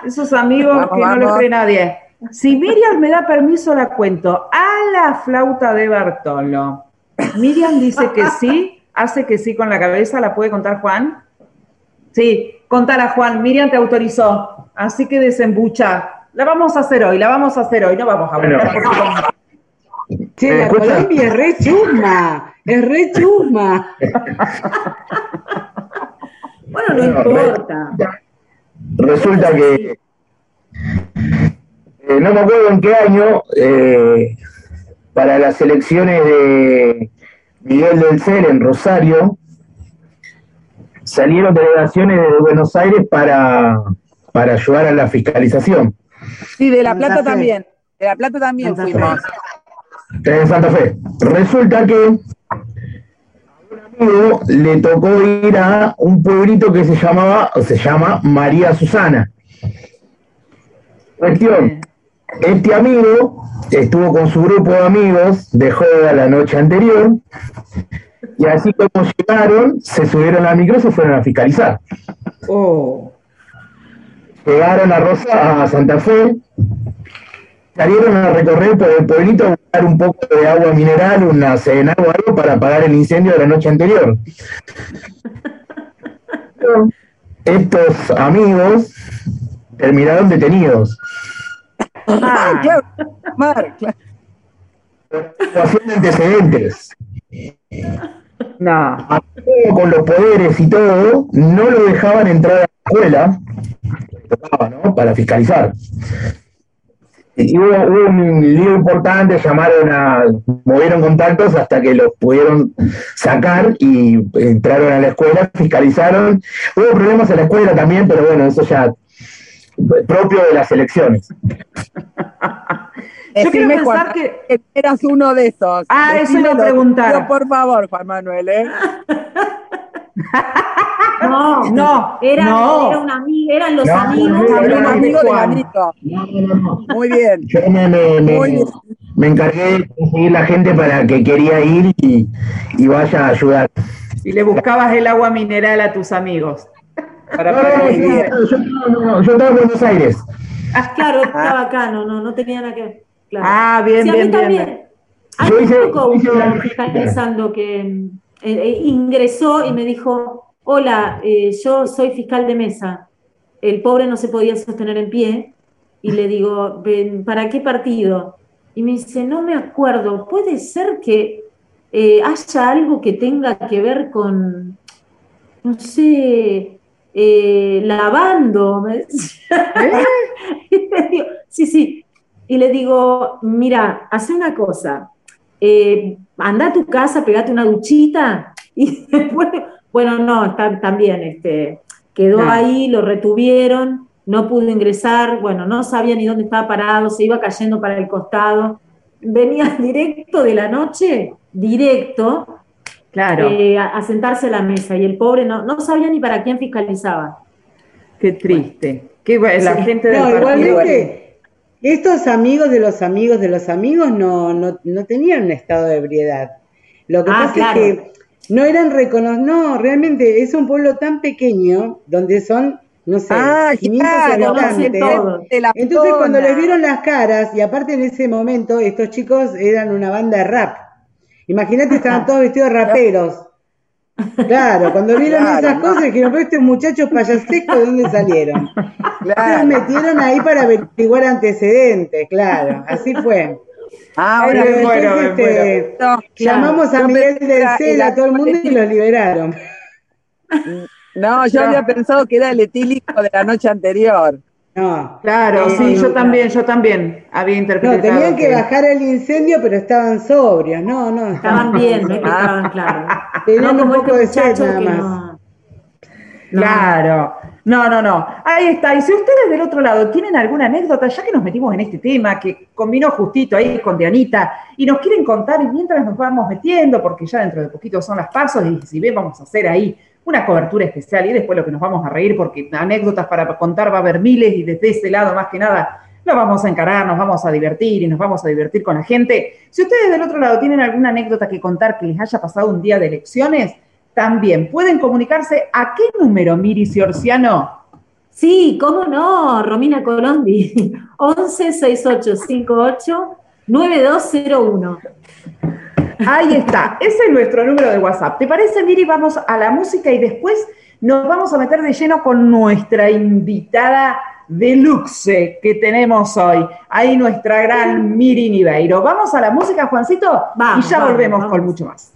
[SPEAKER 2] esos amigos
[SPEAKER 7] Vamos,
[SPEAKER 2] que no los
[SPEAKER 7] vamos.
[SPEAKER 2] cree nadie. Si Miriam me da permiso, la cuento. A la flauta de Bartolo. Miriam dice que sí, hace que sí con la cabeza, ¿la puede contar Juan? Sí, contala Juan, Miriam te autorizó, así que desembucha. La vamos a hacer hoy, la vamos a hacer hoy, no vamos a hablar porque
[SPEAKER 4] Che,
[SPEAKER 5] ¿Me
[SPEAKER 4] la? Colombia es re chusma, es re chusma.
[SPEAKER 3] Bueno, no importa.
[SPEAKER 5] Resulta que eh, no me acuerdo en qué año, eh, para las elecciones de Miguel del Cer en Rosario, salieron delegaciones de Buenos Aires para, para ayudar a la fiscalización.
[SPEAKER 7] Sí, de La
[SPEAKER 4] Santa
[SPEAKER 7] Plata
[SPEAKER 4] Fe.
[SPEAKER 7] también. De La Plata también
[SPEAKER 3] Santa Fe.
[SPEAKER 7] fuimos.
[SPEAKER 5] en Santa Fe. Resulta que a un amigo le tocó ir a un pueblito que se llamaba, o se llama María Susana. Cuestión, este amigo estuvo con su grupo de amigos de joda la noche anterior y así como llegaron, se subieron al micro y se fueron a fiscalizar.
[SPEAKER 2] Oh,
[SPEAKER 5] Llegaron a Rosa, a Santa Fe, salieron a recorrer por el pueblito a buscar un poco de agua mineral, una cenar o algo para apagar el incendio de la noche anterior. Estos amigos terminaron detenidos.
[SPEAKER 7] Ah, claro, Mar, claro.
[SPEAKER 5] Situación de antecedentes.
[SPEAKER 2] No.
[SPEAKER 5] Con los poderes y todo, no lo dejaban entrar a la escuela. Para fiscalizar. Y hubo, hubo un lío importante, llamaron a, movieron contactos hasta que los pudieron sacar y entraron a la escuela, fiscalizaron. Hubo problemas en la escuela también, pero bueno, eso ya propio de las elecciones.
[SPEAKER 2] Yo quiero pensar
[SPEAKER 7] Juan,
[SPEAKER 2] que-
[SPEAKER 7] que eras uno de esos.
[SPEAKER 2] Ah, eso iba a preguntar.
[SPEAKER 7] por favor, Juan Manuel, ¿eh?
[SPEAKER 3] No,
[SPEAKER 2] No,
[SPEAKER 3] era,
[SPEAKER 2] no.
[SPEAKER 3] era un ami- eran los
[SPEAKER 5] No,
[SPEAKER 3] amigos.
[SPEAKER 5] no,
[SPEAKER 7] Era
[SPEAKER 5] no,
[SPEAKER 7] un
[SPEAKER 5] no,
[SPEAKER 7] amigo de
[SPEAKER 2] Juan.
[SPEAKER 7] Ganito.
[SPEAKER 5] No, no, no.
[SPEAKER 7] Muy bien.
[SPEAKER 5] Yo me, me- me-
[SPEAKER 7] Muy bien.
[SPEAKER 5] me encargué de conseguir la gente para que quería ir y, y vaya a ayudar.
[SPEAKER 2] Y le buscabas el agua mineral a tus amigos. Para
[SPEAKER 5] No, no,
[SPEAKER 2] pagar
[SPEAKER 5] no,
[SPEAKER 2] el
[SPEAKER 5] yo, yo estaba- no, no, yo estaba en Buenos Aires.
[SPEAKER 3] Ah, claro, estaba acá, no, no, no tenía nada que ver. Claro.
[SPEAKER 2] Ah, bien,
[SPEAKER 3] Sí, a
[SPEAKER 2] bien,
[SPEAKER 3] mí
[SPEAKER 2] bien.
[SPEAKER 3] también. Tocó
[SPEAKER 5] yo hice
[SPEAKER 3] uno fiscalizando que eh, eh, ingresó y me dijo, hola, eh, yo soy fiscal de mesa. El pobre no se podía sostener en pie y le digo, "Ven, ¿para qué partido? Y me dice, no me acuerdo, puede ser que haya algo que tenga que ver con, no sé, lavando. Y le digo, sí, sí. Y le digo, mira, hace una cosa, eh, anda a tu casa, pegate una duchita y después, bueno, no, está también, este, quedó
[SPEAKER 2] Claro.
[SPEAKER 3] ahí, lo retuvieron, no pudo ingresar, bueno, no sabía ni dónde estaba parado, se iba cayendo para el costado, venía directo de la noche, directo,
[SPEAKER 2] Claro.
[SPEAKER 3] eh, a, a sentarse a la mesa y el pobre no, no sabía ni para quién fiscalizaba.
[SPEAKER 2] Qué triste. Qué bueno, la
[SPEAKER 3] Sí.
[SPEAKER 2] gente del
[SPEAKER 4] No,
[SPEAKER 2] partido.
[SPEAKER 4] igualmente, estos amigos de los amigos de los amigos no, no, no tenían un estado de ebriedad. Lo que
[SPEAKER 3] Ah,
[SPEAKER 4] pasa
[SPEAKER 3] claro.
[SPEAKER 4] es que no eran reconocidos. No, realmente es un pueblo tan pequeño donde son, no sé,
[SPEAKER 7] Ah,
[SPEAKER 4] 500
[SPEAKER 7] claro,
[SPEAKER 4] habitantes. Entonces, cuando les vieron las caras, y aparte en ese momento, estos chicos eran una banda de rap. Imagínate, estaban todos vestidos de raperos. Claro, cuando vieron
[SPEAKER 7] Claro,
[SPEAKER 4] esas
[SPEAKER 7] no.
[SPEAKER 4] cosas, dijeron, pero estos muchachos payasescos, ¿de dónde salieron? Se
[SPEAKER 7] Claro.
[SPEAKER 4] metieron ahí para averiguar antecedentes, claro, así fue.
[SPEAKER 7] Ahora,
[SPEAKER 2] me muero,
[SPEAKER 4] después,
[SPEAKER 2] me
[SPEAKER 4] este,
[SPEAKER 7] no,
[SPEAKER 4] llamamos a
[SPEAKER 7] Yo
[SPEAKER 4] Miguel del CEL, a todo el mundo y los liberaron.
[SPEAKER 7] No, yo
[SPEAKER 2] No.
[SPEAKER 7] había pensado que era el etílico de la noche anterior.
[SPEAKER 4] No,
[SPEAKER 2] Claro,
[SPEAKER 4] Eh,
[SPEAKER 2] sí, yo
[SPEAKER 4] claro.
[SPEAKER 2] también, yo también había interpretado.
[SPEAKER 4] no, tenían que bajar el incendio, pero estaban sobrios. No, no,
[SPEAKER 3] Estaban bien, no estaban claros.
[SPEAKER 4] Tenían
[SPEAKER 3] no
[SPEAKER 4] un poco de
[SPEAKER 3] este
[SPEAKER 4] sed
[SPEAKER 3] muchacho
[SPEAKER 4] nada más.
[SPEAKER 3] no. No.
[SPEAKER 2] Claro. No, no, no. Ahí está. Y si ustedes del otro lado tienen alguna anécdota, ya que nos metimos en este tema, que combinó justito ahí con Dianita, y nos quieren contar, y mientras nos vamos metiendo, porque ya dentro de poquito son las pasos, y si ven, vamos a hacer ahí una cobertura especial, y después lo que nos vamos a reír, porque anécdotas para contar va a haber miles, y desde ese lado, más que nada, lo vamos a encarar, nos vamos a divertir, y nos vamos a divertir con la gente. Si ustedes del otro lado tienen alguna anécdota que contar que les haya pasado un día de elecciones, también pueden comunicarse a qué número, Miri Ciorciano.
[SPEAKER 3] Sí, cómo no, Romina Colondi, 11 6858 9201.
[SPEAKER 2] Ahí está, ese es nuestro número de WhatsApp. ¿Te parece, Miri? Vamos a la música y después nos vamos a meter de lleno con nuestra invitada deluxe que tenemos hoy. Ahí nuestra gran Miri Niveiro. ¿Vamos a la música, Juancito?
[SPEAKER 3] Vamos,
[SPEAKER 2] y ya
[SPEAKER 3] vamos,
[SPEAKER 2] volvemos
[SPEAKER 3] vamos.
[SPEAKER 2] con mucho más.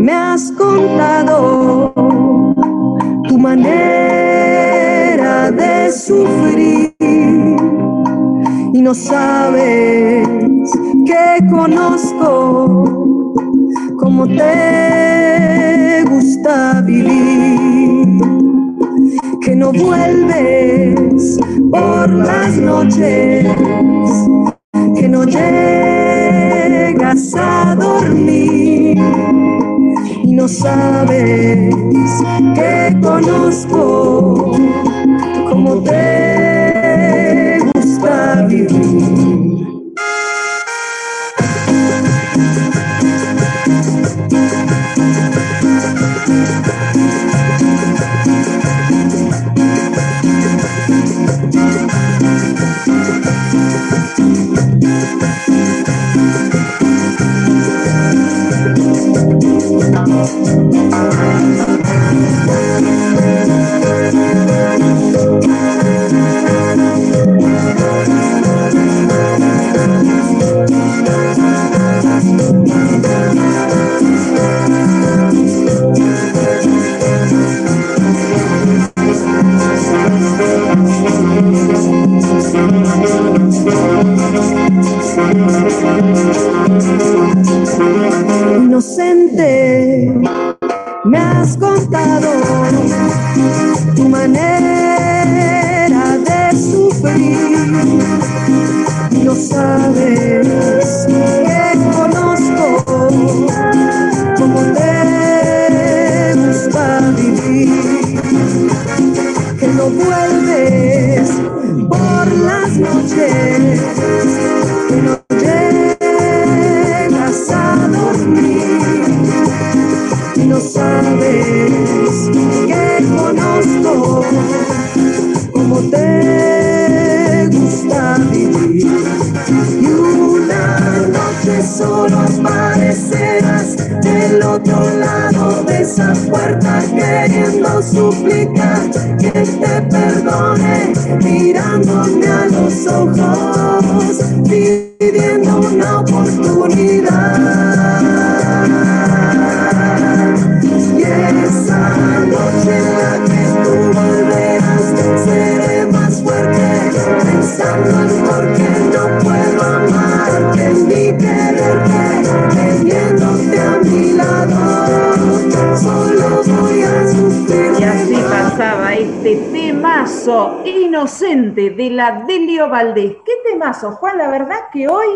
[SPEAKER 6] Me has contado tu manera de sufrir y no sabes que conozco cómo te gusta vivir, que no vuelves por las noches que no llegas a dormir y no sabes que conozco cómo te gusta has
[SPEAKER 2] temazo inocente de la Delio Valdés. ¿Qué temazo, Juan? La verdad que hoy,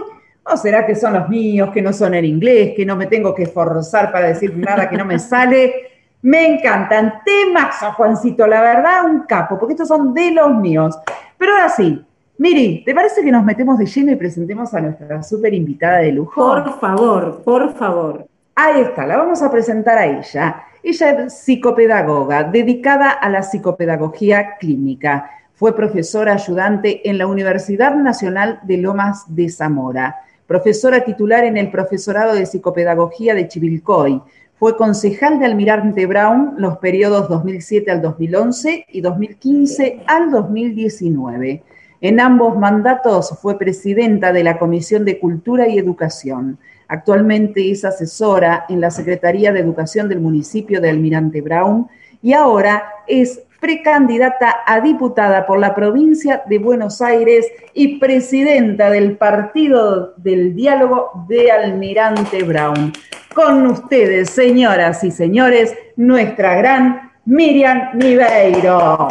[SPEAKER 2] ¿O será que son los míos, que no son en inglés, que no me tengo que esforzar para decir nada que no me sale? Me encantan. Temas, Juancito, la verdad, un capo, porque estos son de los míos. Pero ahora sí, Miri, ¿te parece que nos metemos de lleno y presentemos a nuestra súper invitada de lujo?
[SPEAKER 3] Por favor, por favor.
[SPEAKER 2] Ahí está, la vamos a presentar a ella. Ella es psicopedagoga, dedicada a la psicopedagogía clínica. Fue profesora ayudante en la Universidad Nacional de Lomas de Zamora, profesora titular en el Profesorado de Psicopedagogía de Chivilcoy. Fue concejal de Almirante Brown los periodos 2007 al 2011 y 2015 al 2019. En ambos mandatos fue presidenta de la Comisión de Cultura y Educación. Actualmente es asesora en la Secretaría de Educación del municipio de Almirante Brown y ahora es precandidata a diputada por la provincia de Buenos Aires y presidenta del Partido del Diálogo de Almirante Brown. Con ustedes, señoras y señores, nuestra gran Miriam Niveiro.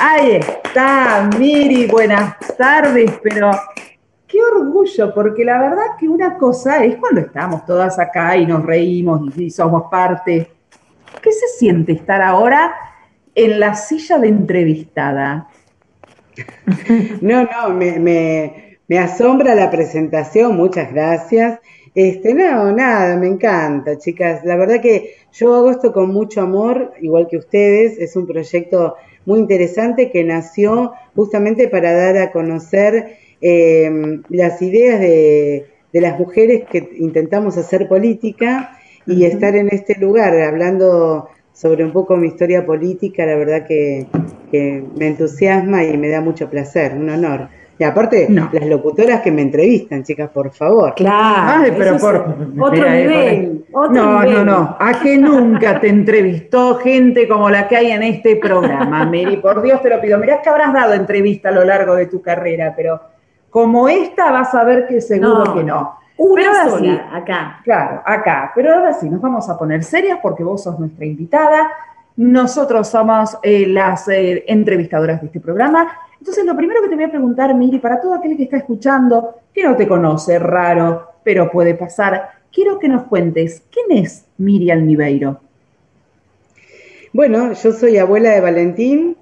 [SPEAKER 2] Ahí está, Miri, buenas tardes, pero qué orgullo, porque la verdad que una cosa es cuando estamos todas acá y nos reímos y, somos parte. ¿Qué se siente estar ahora en la silla de entrevistada?
[SPEAKER 4] No, no, me, asombra la presentación, muchas gracias. Este, no, nada, me encanta, chicas. La verdad que yo hago esto con mucho amor, igual que ustedes. Es un proyecto muy interesante que nació justamente para dar a conocer em, las ideas de, las mujeres que intentamos hacer política y estar en este lugar hablando sobre un poco mi historia política, la verdad que, que me entusiasma y me da mucho placer, un honor. Y aparte, las locutoras que me entrevistan, chicas, por favor.
[SPEAKER 3] Claro.
[SPEAKER 2] Ay, pero por,
[SPEAKER 3] otro nivel.
[SPEAKER 2] no, no, no. A que nunca te entrevistó gente como la que hay en este programa, Mary. Por Dios te lo pido. Mirá que habrás dado entrevista a lo largo de tu carrera, pero como esta vas a ver que seguro que no.
[SPEAKER 3] Una sola, acá.
[SPEAKER 2] Claro, acá. Pero ahora sí, nos vamos a poner serias porque vos sos nuestra invitada. Nosotros somos eh, las eh, entrevistadoras de este programa entonces, lo primero que te voy a preguntar, Miri, para todo aquel que está escuchando, que no te conoce, raro, pero puede pasar, quiero que nos cuentes, ¿quién es Miriam Niveiro?
[SPEAKER 4] Bueno, yo soy abuela de Valentín,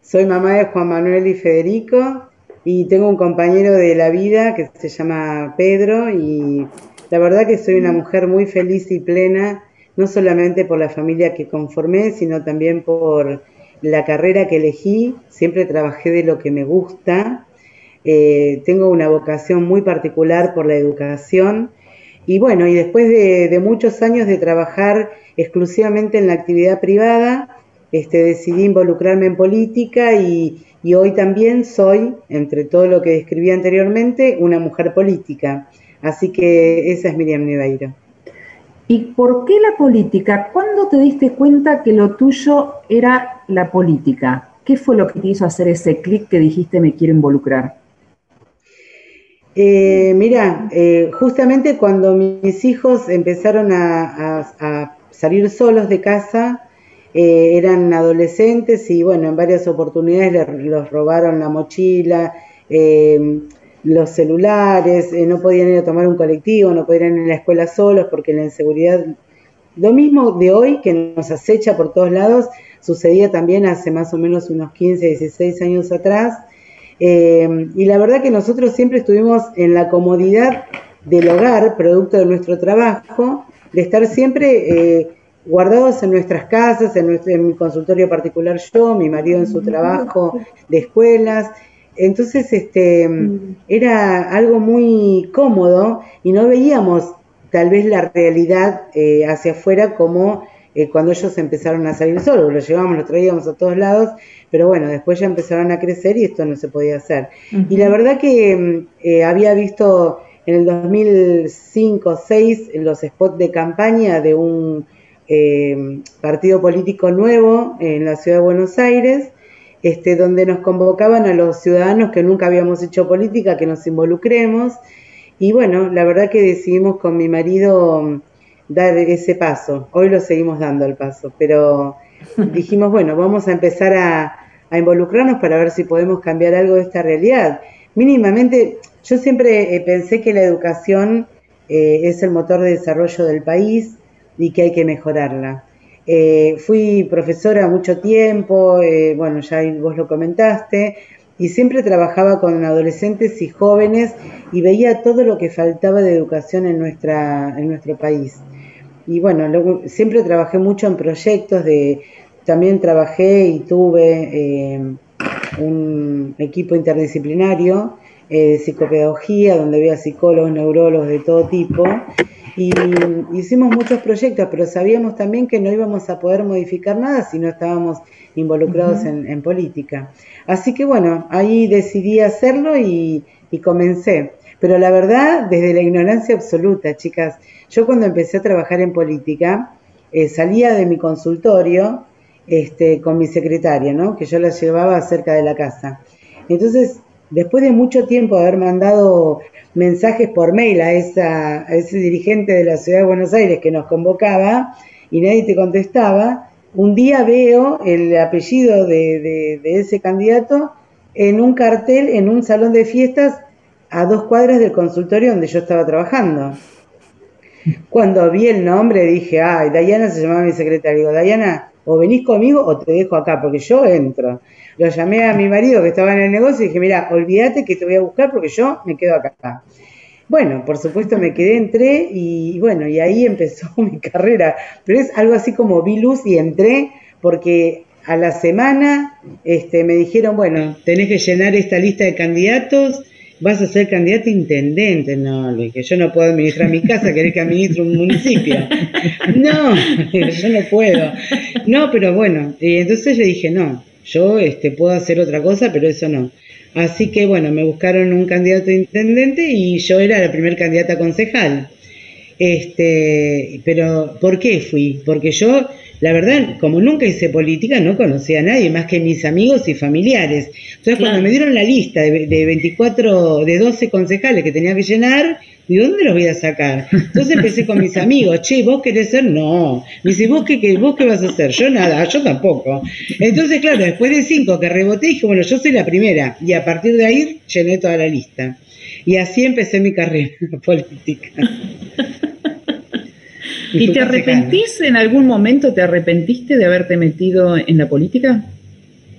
[SPEAKER 4] soy mamá de Juan Manuel y Federico, y tengo un compañero de la vida que se llama Pedro, y la verdad que soy una mujer muy feliz y plena, no solamente por la familia que conformé, sino también por la carrera que elegí, siempre trabajé de lo que me gusta, eh, tengo una vocación muy particular por la educación. Y bueno, y después de, muchos años de trabajar exclusivamente en la actividad privada, este, decidí involucrarme en política y, hoy también soy, entre todo lo que describí anteriormente, una mujer política. Así que esa es Miriam Niveiro.
[SPEAKER 2] ¿Y por qué la política? ¿Cuándo te diste cuenta que lo tuyo era la política? ¿Qué fue lo que te hizo hacer ese clic que dijiste me quiero involucrar?
[SPEAKER 4] Eh, mira, eh, justamente cuando mis hijos empezaron a, salir solos de casa, eh, eran adolescentes y bueno, en varias oportunidades les, los robaron la mochila, los celulares, eh, no podían ir a tomar un colectivo, no podían ir a la escuela solos porque la inseguridad, lo mismo de hoy que nos acecha por todos lados, sucedía también hace más o menos unos 15, 16 años atrás. Eh, y la verdad que nosotros siempre estuvimos en la comodidad del hogar, producto de nuestro trabajo, de estar siempre eh, guardados en nuestras casas, en, nuestro, en mi consultorio particular yo, mi marido en su trabajo de escuelas, entonces, este, era algo muy cómodo y no veíamos tal vez la realidad eh, hacia afuera como eh, cuando ellos empezaron a salir solos, lo llevábamos, lo traíamos a todos lados, pero bueno, después ya empezaron a crecer y esto no se podía hacer. Y la verdad que mm, eh, había visto en el 2005-6 los spots de campaña de un partido político nuevo en la ciudad de Buenos Aires, este, donde nos convocaban a los ciudadanos que nunca habíamos hecho política, que nos involucremos. Y bueno, la verdad que decidimos con mi marido mm, dar ese paso. Hoy lo seguimos dando el paso, pero dijimos, bueno, vamos a empezar a, involucrarnos para ver si podemos cambiar algo de esta realidad. mínimamente, yo siempre eh, pensé que la educación eh, es el motor de desarrollo del país y que hay que mejorarla. Eh, fui profesora mucho tiempo, bueno, ya vos lo comentaste, y siempre trabajaba con adolescentes y jóvenes y veía todo lo que faltaba de educación en, nuestra, en nuestro país. Y bueno, siempre trabajé mucho en proyectos de, también trabajé y tuve un equipo interdisciplinario eh, de psicopedagogía, donde había psicólogos, neurólogos de todo tipo, y hicimos muchos proyectos, pero sabíamos también que no íbamos a poder modificar nada si no estábamos involucrados en, política. Así que bueno, ahí decidí hacerlo y, comencé. Pero la verdad, desde la ignorancia absoluta, chicas, yo cuando empecé a trabajar en política, eh, salía de mi consultorio este, con mi secretaria, ¿no? que yo la llevaba cerca de la casa. Entonces, después de mucho tiempo de haber mandado mensajes por mail a, esa, a ese dirigente de la ciudad de Buenos Aires que nos convocaba y nadie te contestaba, un día veo el apellido de, ese candidato en un cartel en un salón de fiestas a dos cuadras del consultorio donde yo estaba trabajando. Cuando vi el nombre dije, ay, Dayana se llamaba mi secretaria. Digo, Dayana, o venís conmigo o te dejo acá, porque yo entro. Lo llamé a mi marido que estaba en el negocio y dije, mira, olvídate que te voy a buscar porque yo me quedo acá. Bueno, por supuesto me quedé, entré y bueno, y ahí empezó mi carrera. Pero es algo así como vi luz y entré porque a la semana este, me dijeron, bueno, tenés que llenar esta lista de candidatos vas a ser candidato a intendente. No, le dije, yo no puedo administrar mi casa, querés que administre un municipio. No, yo no puedo. No, pero bueno, y entonces le dije, no, yo este, puedo hacer otra cosa, pero eso no. Así que bueno, me buscaron un candidato a intendente y yo era la primer candidata a concejal. Este, pero ¿por qué fui? Porque yo la verdad, como nunca hice política, no conocía a nadie más que mis amigos y familiares. Entonces, cuando me dieron la lista de, de, 24, de 12 concejales que tenía que llenar, ¿de dónde los voy a sacar? Entonces empecé con mis amigos, che, ¿vos querés ser? No. Me dice, ¿vos qué, qué, ¿vos qué vas a hacer? Yo nada, yo tampoco. Entonces, claro, después de cinco que reboté, dije, bueno, yo soy la primera. Y a partir de ahí llené toda la lista. Y así empecé mi carrera política.
[SPEAKER 2] ¿Y te arrepentís en algún momento, te arrepentiste de haberte metido en la política?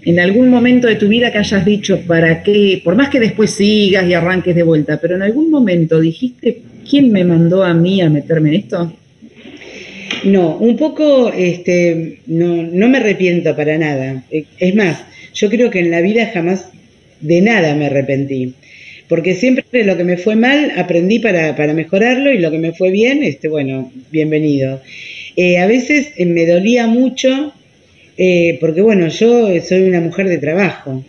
[SPEAKER 2] ¿En algún momento de tu vida que hayas dicho, para qué, por más que después sigas y arranques de vuelta, pero en algún momento dijiste, ¿quién me mandó a mí a meterme en esto?
[SPEAKER 4] No, un poco, este, no, no me arrepiento para nada. Es más, yo creo que en la vida jamás de nada me arrepentí porque siempre lo que me fue mal aprendí para, para mejorarlo y lo que me fue bien, este, bueno, bienvenido. Eh, a veces eh, me dolía mucho eh, porque bueno, yo soy una mujer de trabajo.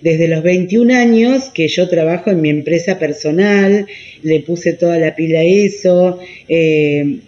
[SPEAKER 4] desde los 21 años que yo trabajo en mi empresa personal, le puse toda la pila a eso, qué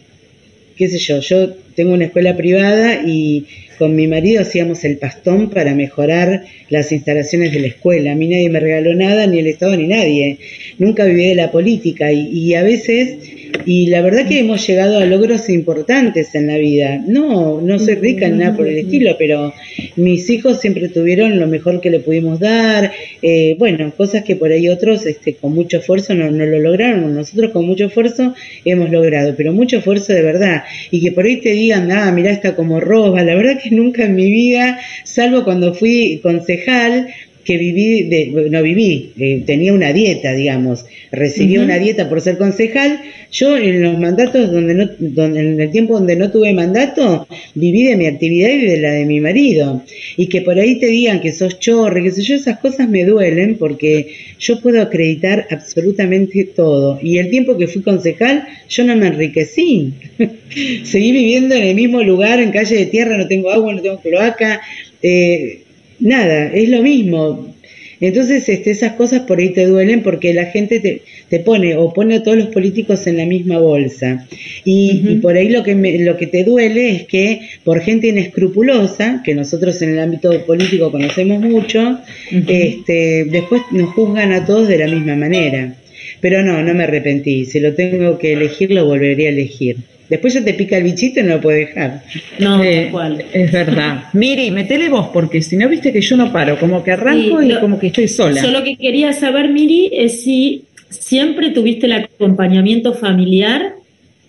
[SPEAKER 4] sé yo, yo tengo una escuela privada y con mi marido hacíamos el pastón para mejorar las instalaciones de la escuela. A mí nadie me regaló nada, ni el Estado ni nadie. Nunca viví de la política y, y a veces y la verdad que hemos llegado a logros importantes en la vida. No, no soy rica en nada por el estilo, pero mis hijos siempre tuvieron lo mejor que le pudimos dar. Eh, bueno, cosas que por ahí otros este, con mucho esfuerzo no, no lo lograron. Nosotros con mucho esfuerzo hemos logrado, pero mucho esfuerzo de verdad. Y que por ahí te digan, ah, mira, está como roba. La verdad que nunca en mi vida, salvo cuando fui concejal, que viví, de, no viví, eh, tenía una dieta, digamos, recibí una dieta por ser concejal. Yo en los mandatos donde no, donde, en el tiempo donde no tuve mandato, viví de mi actividad y de la de mi marido. Y que por ahí te digan que sos chorre, que sé yo, esas cosas me duelen porque yo puedo acreditar absolutamente todo. Y el tiempo que fui concejal, yo no me enriquecí. Seguí viviendo en el mismo lugar, en calle de tierra, no tengo agua, no tengo cloaca. Eh, nada, es lo mismo. Entonces, este, esas cosas por ahí te duelen porque la gente te, te pone o pone a todos los políticos en la misma bolsa. Y, por ahí lo que, lo que te duele es que por gente inescrupulosa, que nosotros en el ámbito político conocemos mucho, este, después nos juzgan a todos de la misma manera. Pero no, no me arrepentí. Si lo tengo que elegir, lo volvería a elegir. Después ya te pica el bichito y no lo puedes dejar.
[SPEAKER 3] No,
[SPEAKER 2] Eh,
[SPEAKER 3] cual.
[SPEAKER 2] es verdad. Miri, metele vos, porque si no viste que yo no paro, como que arranco
[SPEAKER 3] Sí,
[SPEAKER 2] y
[SPEAKER 3] lo-
[SPEAKER 2] como que estoy sola.
[SPEAKER 3] Yo lo que quería saber, Miri, es si siempre tuviste el acompañamiento familiar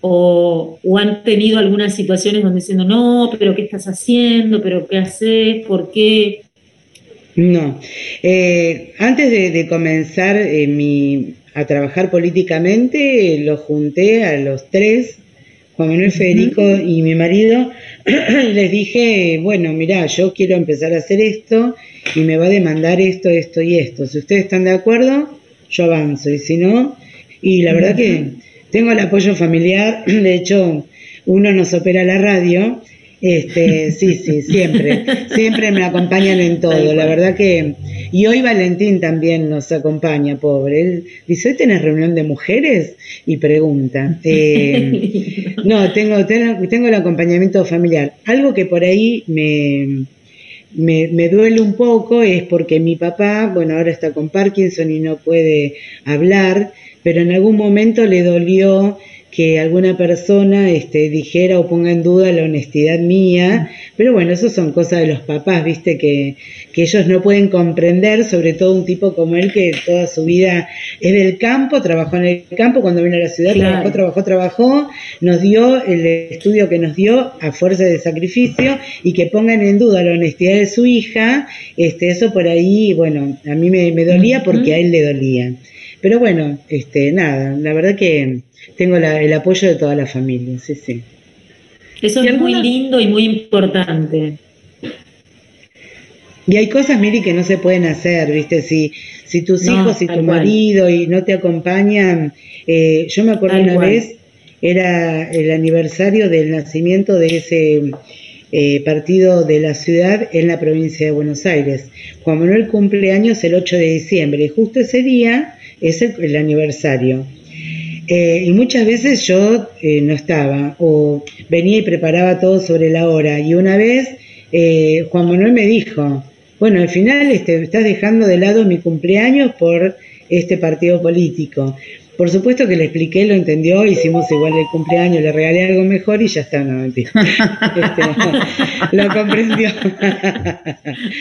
[SPEAKER 3] o, o han tenido algunas situaciones donde diciendo, no, pero ¿qué estás haciendo? ¿Pero qué haces? ¿Por qué?
[SPEAKER 4] No. Eh, antes de, de comenzar eh, mi, a trabajar políticamente, los junté a los tres, Juan Manuel Federico y mi marido, y les dije, bueno, mirá, yo quiero empezar a hacer esto y me va a demandar esto, esto y esto. Si ustedes están de acuerdo, yo avanzo, y si no, y la verdad que tengo el apoyo familiar, de hecho, uno nos opera la radio, este, sí, sí, siempre, siempre me acompañan en todo, la verdad que, y hoy Valentín también nos acompaña, pobre, él dice, ¿hoy tenés reunión de mujeres? Y pregunta, eh, no, tengo, tengo, tengo el acompañamiento familiar, algo que por ahí me, me, me duele un poco es porque mi papá, bueno, ahora está con Parkinson y no puede hablar, pero en algún momento le dolió que alguna persona este, dijera o ponga en duda la honestidad mía, pero bueno, eso son cosas de los papás, viste, que, que ellos no pueden comprender, sobre todo un tipo como él que toda su vida es del campo, trabajó en el campo, cuando vino a la ciudad,
[SPEAKER 3] Claro.
[SPEAKER 4] trabajó, trabajó, trabajó, nos dio el estudio que nos dio a fuerza de sacrificio y que pongan en duda la honestidad de su hija, este, eso por ahí, bueno, a mí me, me dolía porque a él le dolía. Pero bueno, este, nada, la verdad que tengo la- el apoyo de toda la familia, sí, sí.
[SPEAKER 3] Eso
[SPEAKER 2] ¿Y
[SPEAKER 3] es muy lindo y muy importante.
[SPEAKER 4] Y hay cosas, Miri, que no se pueden hacer, ¿viste? Si, si tus
[SPEAKER 3] No,
[SPEAKER 4] hijos y
[SPEAKER 3] tal
[SPEAKER 4] tu
[SPEAKER 3] cual.
[SPEAKER 4] marido y no te acompañan, eh, yo me acuerdo
[SPEAKER 3] Tal
[SPEAKER 4] una
[SPEAKER 3] cual.
[SPEAKER 4] vez, era el aniversario del nacimiento de ese eh, partido de la ciudad en la provincia de Buenos Aires. Juan Manuel cumple años el 8 de diciembre y justo ese día es el, el aniversario. Eh, y muchas veces yo eh, no estaba o venía y preparaba todo sobre la hora. Y una vez eh, Juan Manuel me dijo, bueno, al final este, estás dejando de lado mi cumpleaños por este partido político. Por supuesto que le expliqué, lo entendió, hicimos igual el cumpleaños, le regalé algo mejor y ya está, no mentira. Este, lo comprendió.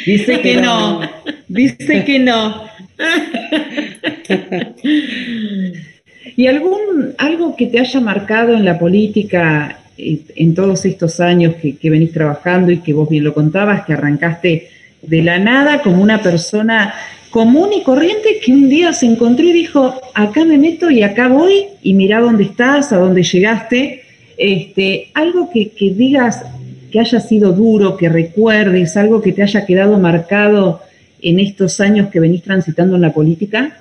[SPEAKER 2] Dice que no, dice que no. ¿Y algún algo que te haya marcado en la política en todos estos años que, que venís trabajando y que vos bien lo contabas, que arrancaste de la nada como una persona común y corriente que un día se encontró y dijo, acá me meto y acá voy y mirá dónde estás, a dónde llegaste? Este, algo que, que digas que haya sido duro, que recuerdes, algo que te haya quedado marcado en estos años que venís transitando en la política?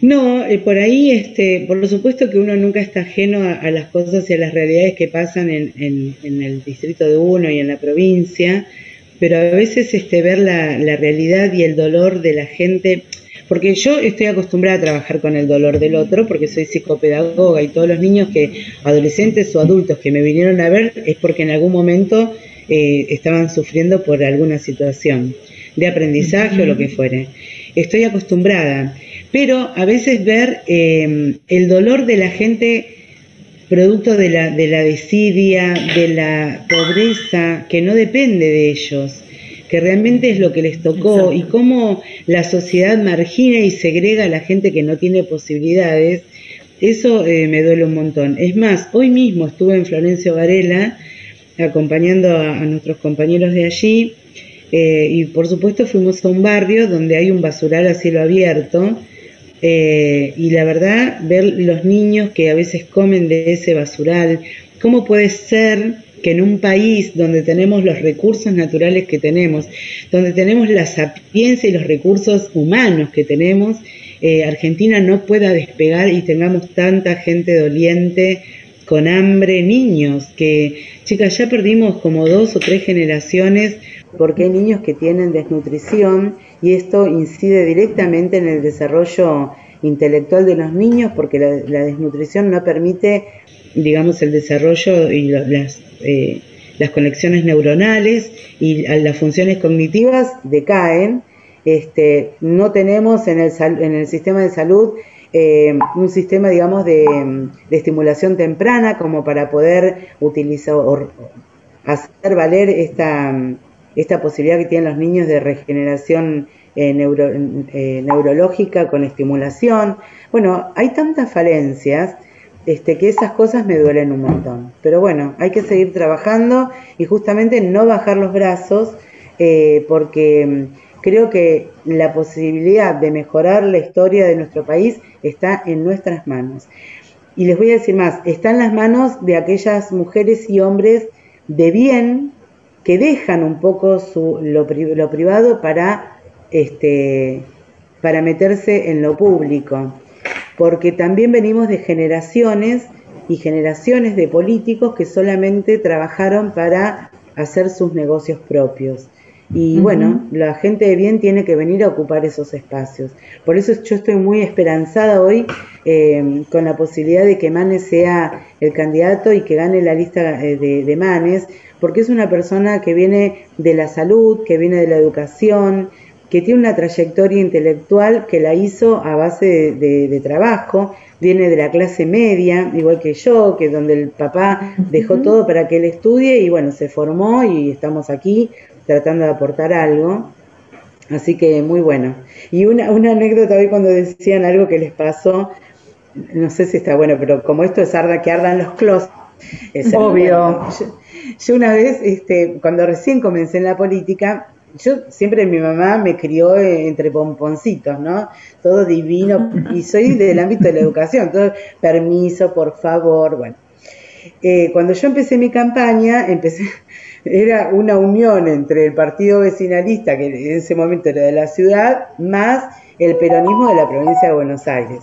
[SPEAKER 4] No, eh, por ahí, este, por supuesto que uno nunca está ajeno a, las cosas y a las realidades que pasan en, en- en el distrito de uno y en la provincia, pero a veces este, ver la, la realidad y el dolor de la gente, porque yo estoy acostumbrada a trabajar con el dolor del otro, porque soy psicopedagoga y todos los niños que, adolescentes o adultos que me vinieron a ver, es porque en algún momento eh, estaban sufriendo por alguna situación de aprendizaje o lo que fuere. Estoy acostumbrada, pero a veces ver eh, el dolor de la gente producto de la, de la desidia, de la pobreza, que no depende de ellos, que realmente es lo que les tocó y cómo la sociedad margina y segrega a la gente que no tiene posibilidades, eso eh, me duele un montón. Es más, hoy mismo estuve en Florencio Varela acompañando a, nuestros compañeros de allí. Eh, y por supuesto fuimos a un barrio donde hay un basural a cielo abierto. Eh, y la verdad ver los niños que a veces comen de ese basural, ¿cómo puede ser que en un país donde tenemos los recursos naturales que tenemos, donde tenemos la sapiencia y los recursos humanos que tenemos, eh, Argentina no pueda despegar y tengamos tanta gente doliente, con hambre, niños, que chicas, ya perdimos como dos o tres generaciones porque hay niños que tienen desnutrición y esto incide directamente en el desarrollo intelectual de los niños porque la, desnutrición no permite, digamos, el desarrollo y las, eh, las conexiones neuronales y las funciones cognitivas decaen. Este, no tenemos en el, en el sistema de salud eh, un sistema, digamos, de, estimulación temprana como para poder utilizar o hacer valer esta, esta posibilidad que tienen los niños de regeneración eh, eh, neurológica con estimulación. Bueno, hay tantas falencias este, que esas cosas me duelen un montón. Pero bueno, hay que seguir trabajando y justamente no bajar los brazos porque creo que la posibilidad de mejorar la historia de nuestro país está en nuestras manos. Y les voy a decir más, está en las manos de aquellas mujeres y hombres de bien que dejan un poco lo, privado este, para meterse en lo público porque también venimos de generaciones y generaciones de políticos que solamente trabajaron para hacer sus negocios propios. Y bueno, la gente de bien tiene que venir a ocupar esos espacios. Por eso yo estoy muy esperanzada hoy eh, con la posibilidad de que Manes sea el candidato y que gane la lista eh, de, de, Manes, porque es una persona que viene de la salud, que viene de la educación, que tiene una trayectoria intelectual que la hizo a base de, trabajo, viene de la clase media, igual que yo, que donde el papá dejó todo para que él estudie y bueno, se formó y estamos aquí tratando de aportar algo. Así que muy bueno. Y una, una anécdota hoy cuando decían algo que les pasó, no sé si está bueno, pero como esto es arda que ardan los closets. Es
[SPEAKER 2] Obvio.
[SPEAKER 4] yo, una vez, este, cuando recién comencé en la política, yo siempre mi mamá me crió entre pomponcitos, ¿no? Todo divino, y soy del ámbito de la educación, todo permiso, por favor, bueno. Eh, cuando yo empecé mi campaña, empecé, era una unión entre el partido vecinalista, que en ese momento era de la ciudad, más el peronismo de la provincia de Buenos Aires.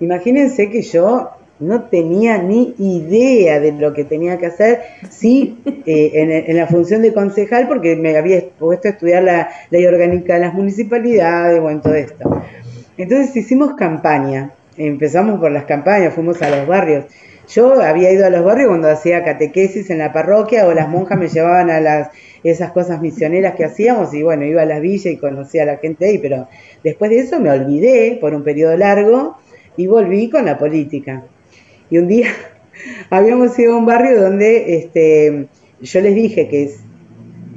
[SPEAKER 4] Imagínense que yo no tenía ni idea de lo que tenía que hacer, sí, eh, en, la función de concejal, porque me había puesto a estudiar la ley orgánica de las municipalidades, bueno, todo esto. Entonces hicimos campaña, empezamos por las campañas, fuimos a los barrios. Yo había ido a los barrios cuando hacía catequesis en la parroquia o las monjas me llevaban a las esas cosas misioneras que hacíamos y bueno, iba a las villas y conocía a la gente ahí, pero después de eso me olvidé por un periodo largo y volví con la política. Y un día habíamos ido a un barrio donde este, yo les dije que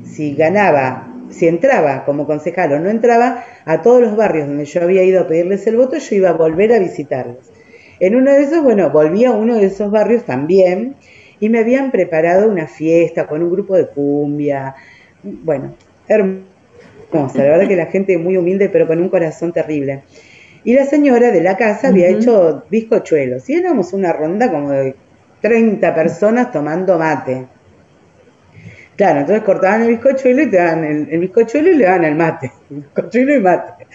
[SPEAKER 4] si ganaba, si entraba como concejal o no entraba, a todos los barrios donde yo había ido a pedirles el voto, yo iba a volver a visitarlos. En uno de esos, bueno, volví a uno de esos barrios también y me habían preparado una fiesta con un grupo de cumbia. Bueno, hermosa, la verdad que la gente muy humilde, pero con un corazón terrible. Y la señora de la casa había hecho bizcochuelos. Y éramos una ronda como de 30 personas tomando mate. Claro, entonces cortaban el bizcochuelo y te dan el, bizcochuelo y le dan el mate. bizcochuelo y mate.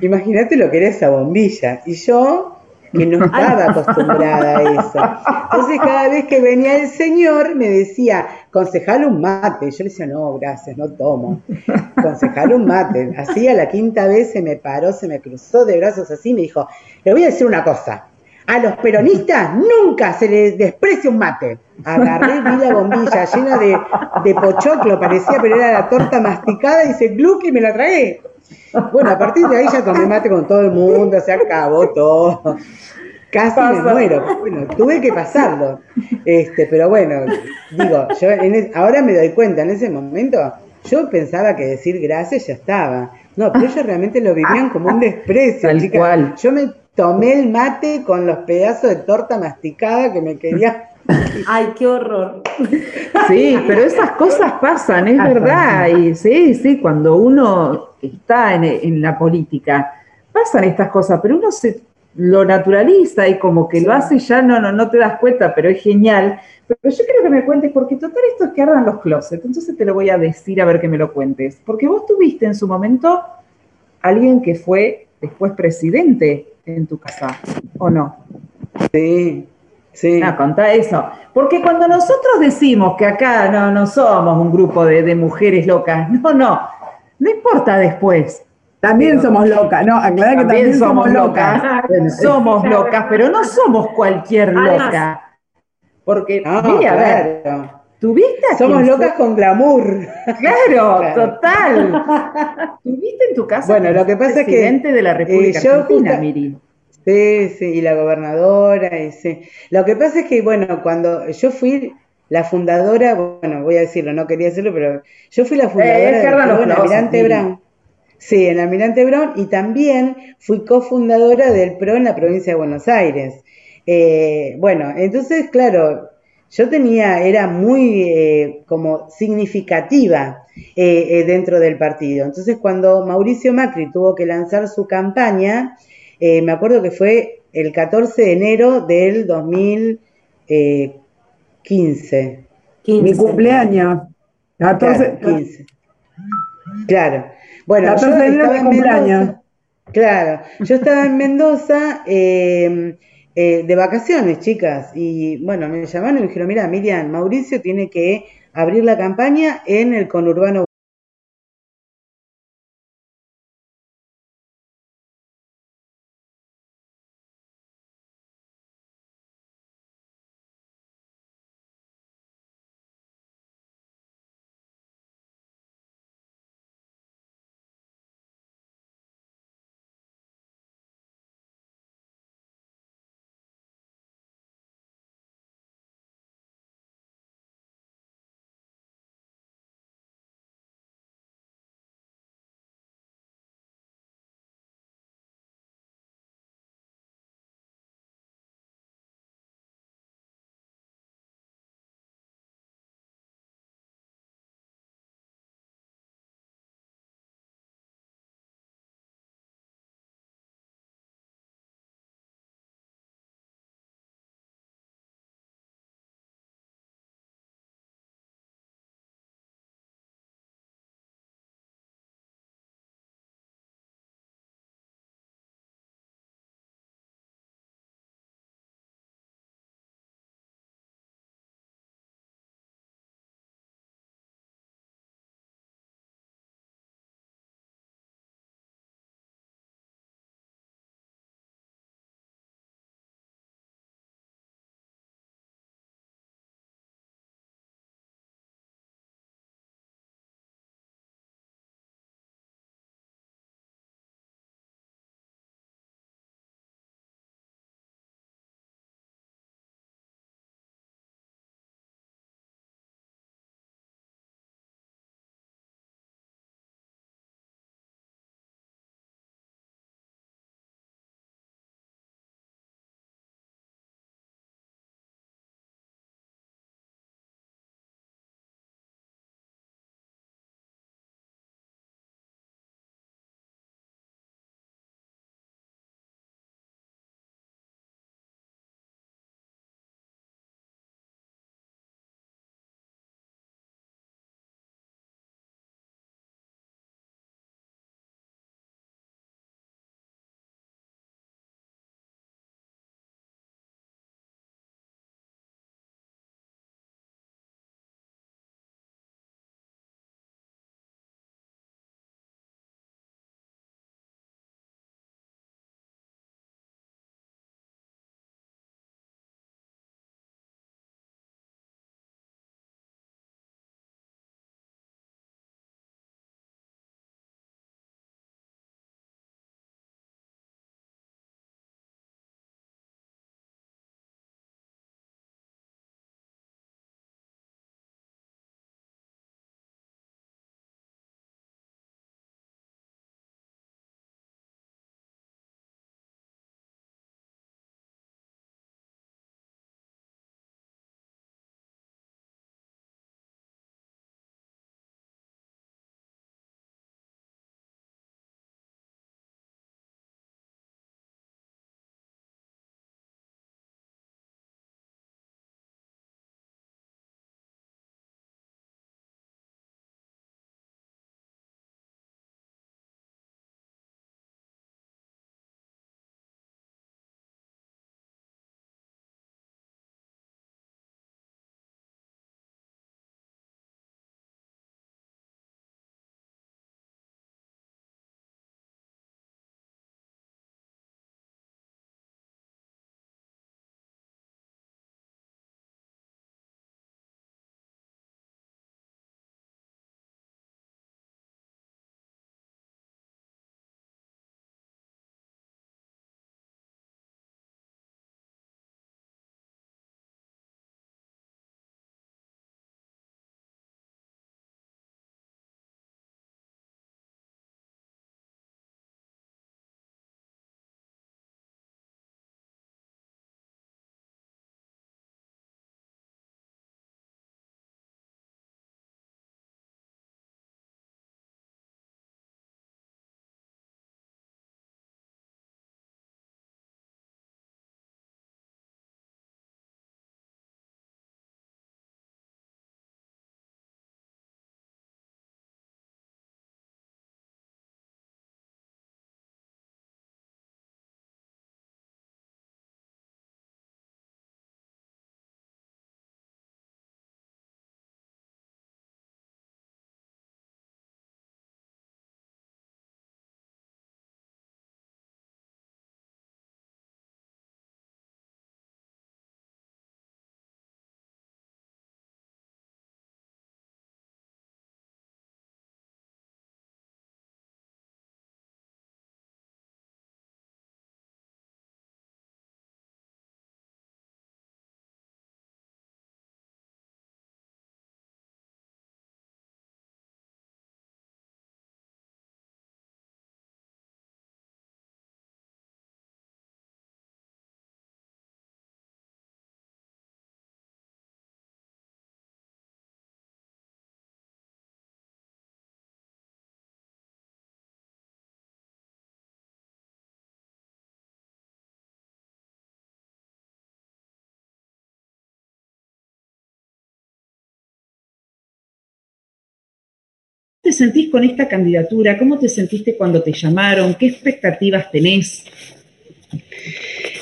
[SPEAKER 4] Imagínate lo que era esa bombilla. Y yo que no estaba acostumbrada a eso. Entonces cada vez que venía el señor me decía, concejal un mate. Yo le decía, no, gracias, no tomo. Concejal un mate. Así a la quinta vez se me paró, se me cruzó de brazos así y me dijo, le voy a decir una cosa. A los peronistas nunca se les desprecia un mate. Agarré, vi la bombilla llena de, de pochoclo, parecía, pero era la torta masticada, y se gluck y me la tragué. Bueno, a partir de ahí ya tomé mate con todo el mundo, se acabó todo. Casi me muero. Bueno, tuve que pasarlo. Este, pero bueno, digo, yo ahora me doy cuenta, en ese momento yo pensaba que decir gracias ya estaba. No, pero ellos realmente lo vivían como un desprecio.
[SPEAKER 2] Tal cual.
[SPEAKER 4] Yo me tomé el mate con los pedazos de torta masticada que me quería
[SPEAKER 3] Ay, qué horror.
[SPEAKER 2] Sí, pero esas cosas pasan, es verdad. Y sí, sí, cuando uno está en, la política, pasan estas cosas, pero uno se lo naturaliza y como que lo hace ya no, no, no te das cuenta, pero es genial. Pero yo quiero que me cuentes, porque total esto es que ardan los closets, entonces te lo voy a decir a ver que me lo cuentes. Porque vos tuviste en su momento alguien que fue después presidente en tu casa, ¿o no?
[SPEAKER 4] Sí, Sí.
[SPEAKER 2] No, contá eso. Porque cuando nosotros decimos que acá no, no somos un grupo de, mujeres locas, no, no, no importa después.
[SPEAKER 7] También somos locas, no, aclara que también, somos locas.
[SPEAKER 2] somos locas, pero no somos cualquier loca. Porque,
[SPEAKER 4] ah, mira, a ver,
[SPEAKER 2] ¿tuviste
[SPEAKER 4] Somos locas con glamour.
[SPEAKER 2] Claro, total. ¿Tuviste en tu casa
[SPEAKER 4] bueno, lo que pasa es que,
[SPEAKER 2] de la República eh, Argentina, Miri?
[SPEAKER 4] Sí, sí, y la gobernadora, y sí. Lo que pasa es que, bueno, cuando yo fui la fundadora, bueno, voy a decirlo, no quería decirlo, pero yo fui la fundadora
[SPEAKER 2] Eh, Gerda
[SPEAKER 4] PRO en Almirante Brown. Sí, en Almirante Brown y también fui cofundadora del PRO en la provincia de Buenos Aires. Eh, bueno, entonces, claro, yo tenía, era muy eh, como significativa eh, dentro del partido. Entonces, cuando Mauricio Macri tuvo que lanzar su campaña, eh, me acuerdo que fue el 14 de enero del 2015.
[SPEAKER 7] Mi cumpleaños. 14,
[SPEAKER 4] Claro, 15. Claro. Bueno,
[SPEAKER 7] 14
[SPEAKER 4] yo
[SPEAKER 7] de enero
[SPEAKER 4] estaba
[SPEAKER 7] mi
[SPEAKER 4] en
[SPEAKER 7] cumpleaños.
[SPEAKER 4] Mendoza. Claro, yo estaba en Mendoza eh, eh, de vacaciones, chicas, y bueno, me llamaron y me dijeron, mira, Miriam, Mauricio tiene que abrir la campaña en el conurbano
[SPEAKER 2] te sentís con esta candidatura? ¿Cómo te sentiste cuando te llamaron? ¿Qué expectativas tenés?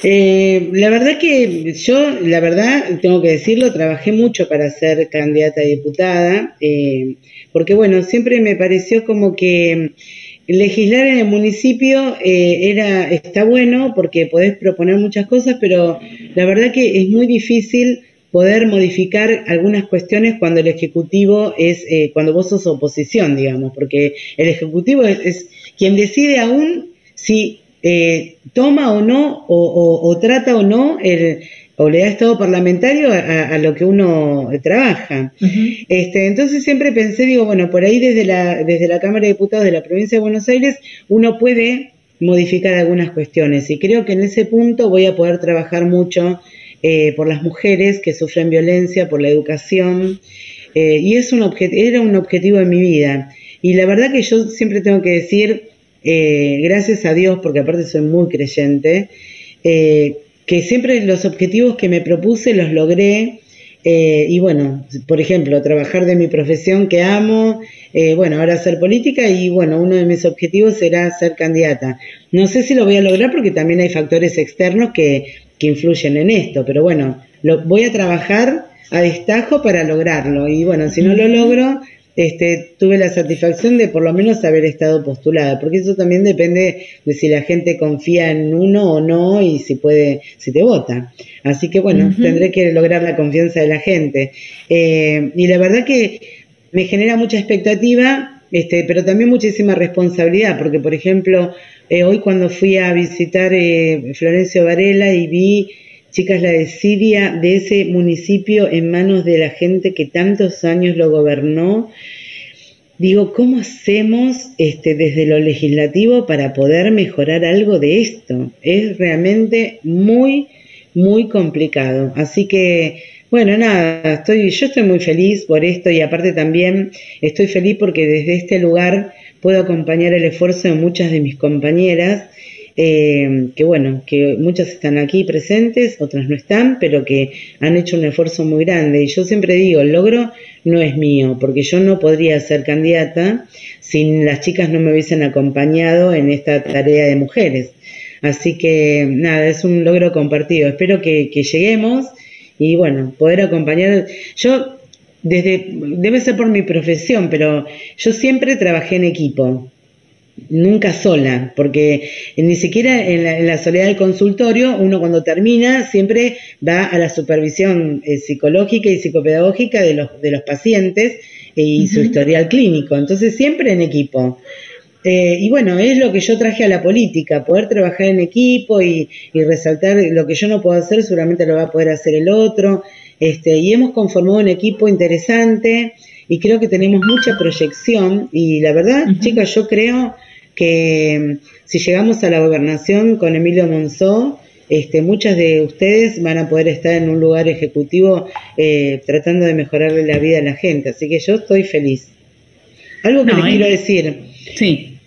[SPEAKER 4] Eh, la verdad que yo, la verdad, tengo que decirlo, trabajé mucho para ser candidata a diputada, eh, porque bueno, siempre me pareció como que legislar en el municipio eh, era está bueno porque podés proponer muchas cosas, pero la verdad que es muy difícil poder modificar algunas cuestiones cuando el ejecutivo es cuando vos sos oposición, digamos, porque el ejecutivo es quien decide aún si eh, toma o no, o, trata o no, el, o le da estado parlamentario a, lo que uno trabaja. este, entonces siempre pensé, digo, bueno, por ahí desde la, desde la Cámara de Diputados de la provincia de Buenos Aires uno puede modificar algunas cuestiones y creo que en ese punto voy a poder trabajar mucho eh, por las mujeres que sufren violencia, por la educación, eh, y es un era un objetivo en mi vida. Y la verdad que yo siempre tengo que decir, eh, gracias a Dios, porque aparte soy muy creyente, eh, que siempre los objetivos que me propuse los logré. Y bueno, por ejemplo, trabajar de mi profesión que amo, bueno, ahora hacer política y bueno, uno de mis objetivos será ser candidata. No sé si lo voy a lograr porque también hay factores externos que, que influyen en esto, pero bueno, lo, voy a trabajar a destajo para lograrlo y bueno, si no lo logro, este, tuve la satisfacción de por lo menos haber estado postulada, porque eso también depende de si la gente confía en uno o no y si puede, si te vota. Así que bueno, tendré que lograr la confianza de la gente. Eh, y la verdad que me genera mucha expectativa, este, pero también muchísima responsabilidad, porque por ejemplo, eh, hoy cuando fui a visitar eh, Florencio Varela y vi chicas, la desidia de ese municipio en manos de la gente que tantos años lo gobernó. Digo, ¿cómo hacemos este, desde lo legislativo para poder mejorar algo de esto? Es realmente muy, muy complicado. Así que, bueno, nada, estoy, yo estoy muy feliz por esto y aparte también estoy feliz porque desde este lugar puedo acompañar el esfuerzo de muchas de mis compañeras eh, que bueno, que muchas están aquí presentes, otras no están, pero que han hecho un esfuerzo muy grande. Y yo siempre digo, el logro no es mío, porque yo no podría ser candidata si las chicas no me hubiesen acompañado en esta tarea de mujeres. Así que nada, es un logro compartido. Espero que, que lleguemos y bueno, poder acompañar. Yo desde, debe ser por mi profesión, pero yo siempre trabajé en equipo nunca sola, porque ni siquiera en la, soledad del consultorio, uno cuando termina siempre va a la supervisión eh, psicológica y psicopedagógica de los, de los pacientes y su historial clínico, entonces siempre en equipo. Eh, y bueno, es lo que yo traje a la política, poder trabajar en equipo y, y, resaltar lo que yo no puedo hacer, seguramente lo va a poder hacer el otro. Este, y hemos conformado un equipo interesante y creo que tenemos mucha proyección. Y la verdad, chicas, yo creo que mm, si llegamos a la gobernación con Emilio Monzó, este, muchas de ustedes van a poder estar en un lugar ejecutivo eh, tratando de mejorarle la vida a la gente. Así que yo estoy feliz. Algo que les quiero decir.
[SPEAKER 2] Sí.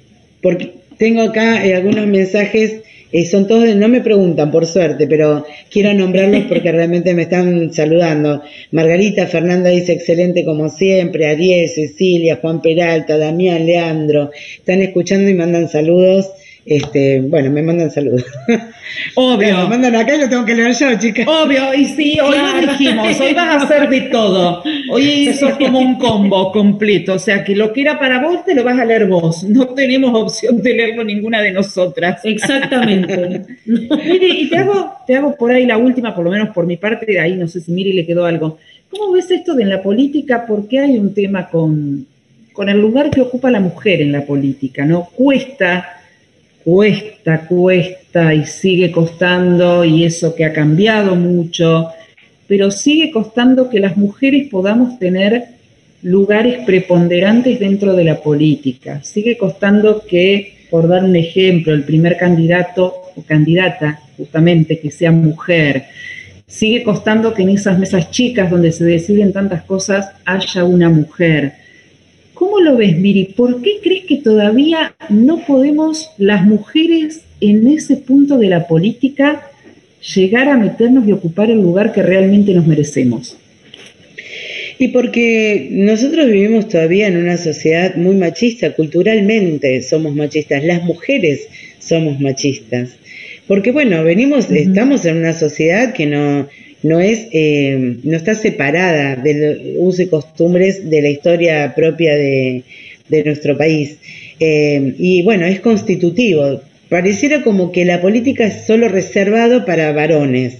[SPEAKER 4] Porque tengo acá eh, algunos mensajes eh, son todos, no me preguntan por suerte, pero quiero nombrarlos porque realmente me están saludando. Margarita Fernanda dice excelente como siempre, Ariel, Cecilia, Juan Peralta, Damián, Leandro, están escuchando y mandan saludos. Este, bueno, me mandan saludos.
[SPEAKER 2] Obvio.
[SPEAKER 4] me mandan acá y lo tengo que leer yo, chicas.
[SPEAKER 2] Obvio, y sí, hoy lo dijimos, hoy vas a hacer de todo. Hoy sos como un combo completo, o sea, que lo que era para vos te lo vas a leer vos. No tenemos opción de leerlo ninguna de nosotras.
[SPEAKER 3] Exactamente.
[SPEAKER 2] Mire, y te hago, te hago por ahí la última, por lo menos por mi parte, de ahí no sé si Miri le quedó algo. ¿Cómo ves esto de en la política? ¿Por qué hay un tema con, con el lugar que ocupa la mujer en la política? ¿No? Cuesta cuesta, cuesta y sigue costando y eso que ha cambiado mucho, pero sigue costando que las mujeres podamos tener lugares preponderantes dentro de la política. Sigue costando que, por dar un ejemplo, el primer candidato o candidata, justamente, que sea mujer. Sigue costando que en esas mesas chicas donde se deciden tantas cosas haya una mujer. ¿Cómo lo ves, Miri? ¿Por qué crees que todavía no podemos las mujeres en ese punto de la política llegar a meternos y ocupar el lugar que realmente nos merecemos?
[SPEAKER 4] Y porque nosotros vivimos todavía en una sociedad muy machista, culturalmente somos machistas, las mujeres somos machistas. Porque bueno, venimos, estamos en una sociedad que no, no es, eh, no está separada del uso y costumbres de la historia propia de, nuestro país. Eh, y bueno, es constitutivo. Pareciera como que la política es solo reservado para varones.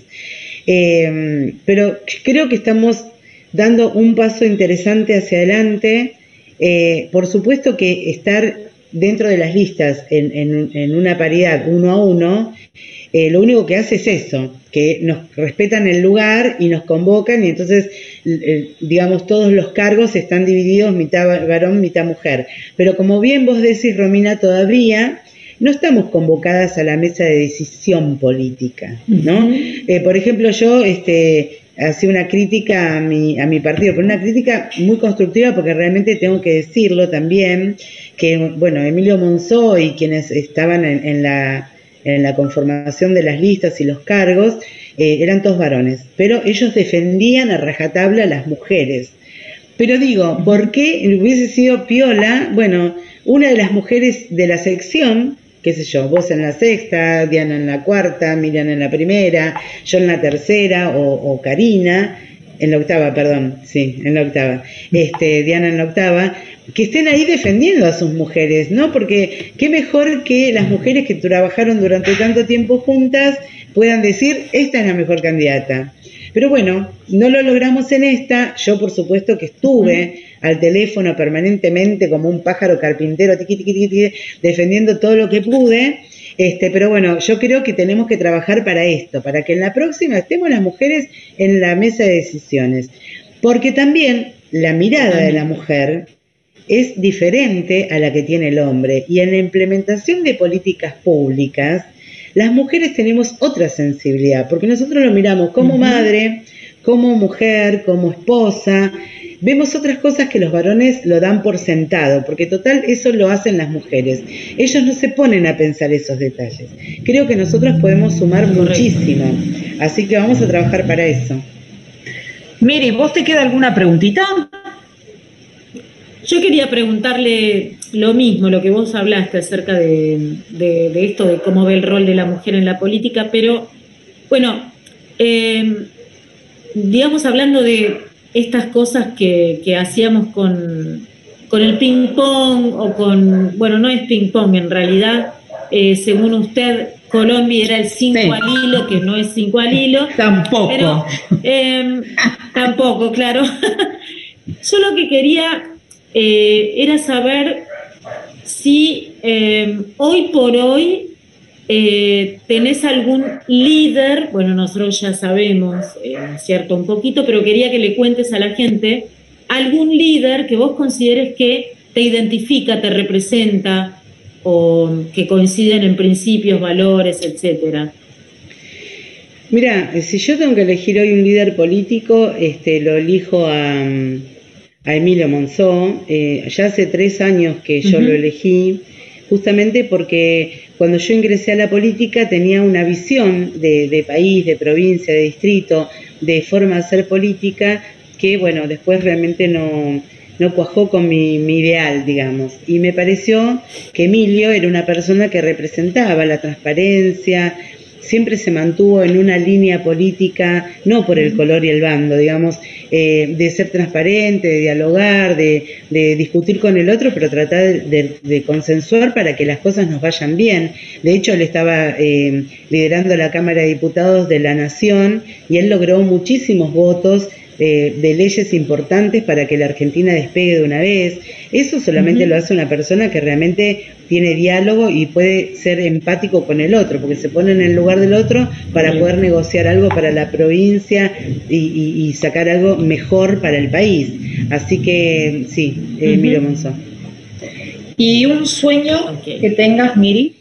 [SPEAKER 4] Eh, pero creo que estamos dando un paso interesante hacia adelante. por supuesto que estar dentro de las listas en, en una paridad uno a uno eh, lo único que hace es eso, que nos respetan el lugar y nos convocan y entonces, digamos, todos los cargos están divididos mitad varón, mitad mujer. Pero como bien vos decís, Romina, todavía no estamos convocadas a la mesa de decisión política, ¿no? Eh, por ejemplo, yo este, hacía una crítica a mi, a mi partido, pero una crítica muy constructiva porque realmente tengo que decirlo también, que, bueno, Emilio Monzó y quienes estaban en la en la conformación de las listas y los cargos, eh, eran todos varones, pero ellos defendían a rajatabla a las mujeres. Pero digo, ¿por qué hubiese sido Piola? Bueno, una de las mujeres de la sección, qué sé yo, vos en la sexta, Diana en la cuarta, Miriam en la primera, yo en la tercera o, Karina, en la octava, perdón, sí, en la octava, este, Diana en la octava, que estén ahí defendiendo a sus mujeres, ¿no? Porque qué mejor que las mujeres que trabajaron durante tanto tiempo juntas puedan decir, esta es la mejor candidata. Pero bueno, no lo logramos en esta. Yo, por supuesto, que estuve al teléfono permanentemente como un pájaro carpintero, defendiendo todo lo que pude. Este, pero bueno, yo creo que tenemos que trabajar para esto, para que en la próxima estemos las mujeres en la mesa de decisiones. Porque también la mirada de la mujer es diferente a la que tiene el hombre y en la implementación de políticas públicas, las mujeres tenemos otra sensibilidad, porque nosotros lo miramos como madre, como mujer, como esposa, vemos otras cosas que los varones lo dan por sentado, porque total eso lo hacen las mujeres. Ellos no se ponen a pensar esos detalles. Creo que nosotros podemos sumar muchísimo, así que vamos a trabajar para eso.
[SPEAKER 2] Miri, ¿vos te queda alguna preguntita?
[SPEAKER 3] Yo quería preguntarle lo mismo, lo que vos hablaste acerca de, esto, de cómo ve el rol de la mujer en la política, pero bueno, eh, digamos hablando de estas cosas que, hacíamos con, el ping-pong o con, bueno, no es ping-pong en realidad, eh, según usted, Colombia era el 5 al hilo, que no es 5 al hilo.
[SPEAKER 2] Tampoco.
[SPEAKER 3] Eh, tampoco, claro. Yo lo que quería eh, era saber si eh, hoy por hoy eh, tenés algún líder, bueno, nosotros ya sabemos, cierto, un poquito, pero quería que le cuentes a la gente algún líder que vos consideres que te identifica, te representa o que coinciden en principios, valores, etcétera.
[SPEAKER 4] Mira, si yo tengo que elegir hoy un líder político, este, lo elijo a, a Emilio Monzó. Eh, ya hace tres años que yo lo elegí, justamente porque cuando yo ingresé a la política tenía una visión de, país, de provincia, de distrito, de forma de hacer política que, bueno, después realmente no, no cuajó con mi, mi, ideal, digamos. Y me pareció que Emilio era una persona que representaba la transparencia, siempre se mantuvo en una línea política, no por el color y el bando, digamos, eh, de ser transparente, de dialogar, de, discutir con el otro, pero tratar de, consensuar para que las cosas nos vayan bien. De hecho, él estaba eh, liderando la Cámara de Diputados de la Nación y él logró muchísimos votos de leyes importantes para que la Argentina despegue de una vez. Eso solamente lo hace una persona que realmente tiene diálogo y puede ser empático con el otro, porque se pone en el lugar del otro para poder negociar algo para la provincia y, sacar algo mejor para el país. Así que sí, eh, Miro Monzón.
[SPEAKER 2] ¿Y un sueño que tengas, Miri?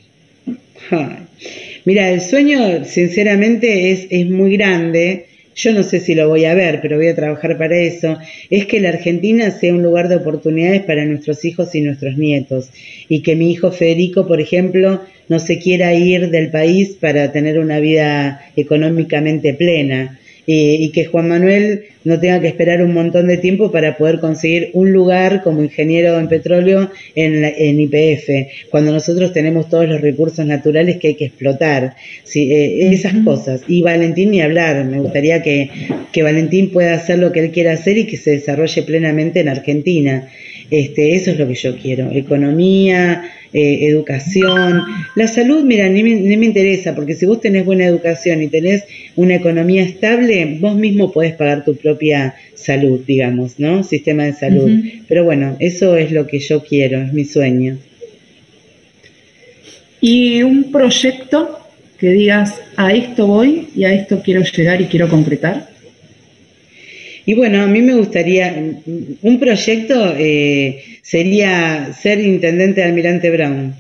[SPEAKER 4] Mira, el sueño sinceramente es, es muy grande yo no sé si lo voy a ver, pero voy a trabajar para eso, es que la Argentina sea un lugar de oportunidades para nuestros hijos y nuestros nietos. Y que mi hijo Federico, por ejemplo, no se quiera ir del país para tener una vida económicamente plena. Y, que Juan Manuel no tenga que esperar un montón de tiempo para poder conseguir un lugar como ingeniero en petróleo en, en IPF, cuando nosotros tenemos todos los recursos naturales que hay que explotar. Sí, eh, esas cosas. Y Valentín ni hablar, me gustaría que, que Valentín pueda hacer lo que él quiera hacer y que se desarrolle plenamente en Argentina. Este, eso es lo que yo quiero, economía, eh, educación. La salud, mira, ni me, interesa, porque si vos tenés buena educación y tenés una economía estable, vos mismo podés pagar tu propia salud, digamos, ¿no? Sistema de salud. Pero bueno, eso es lo que yo quiero, es mi sueño.
[SPEAKER 2] Y un proyecto que digas, a esto voy y a esto quiero llegar y quiero concretar.
[SPEAKER 4] Y bueno, a mí me gustaría, un proyecto eh, sería ser intendente de Almirante Brown.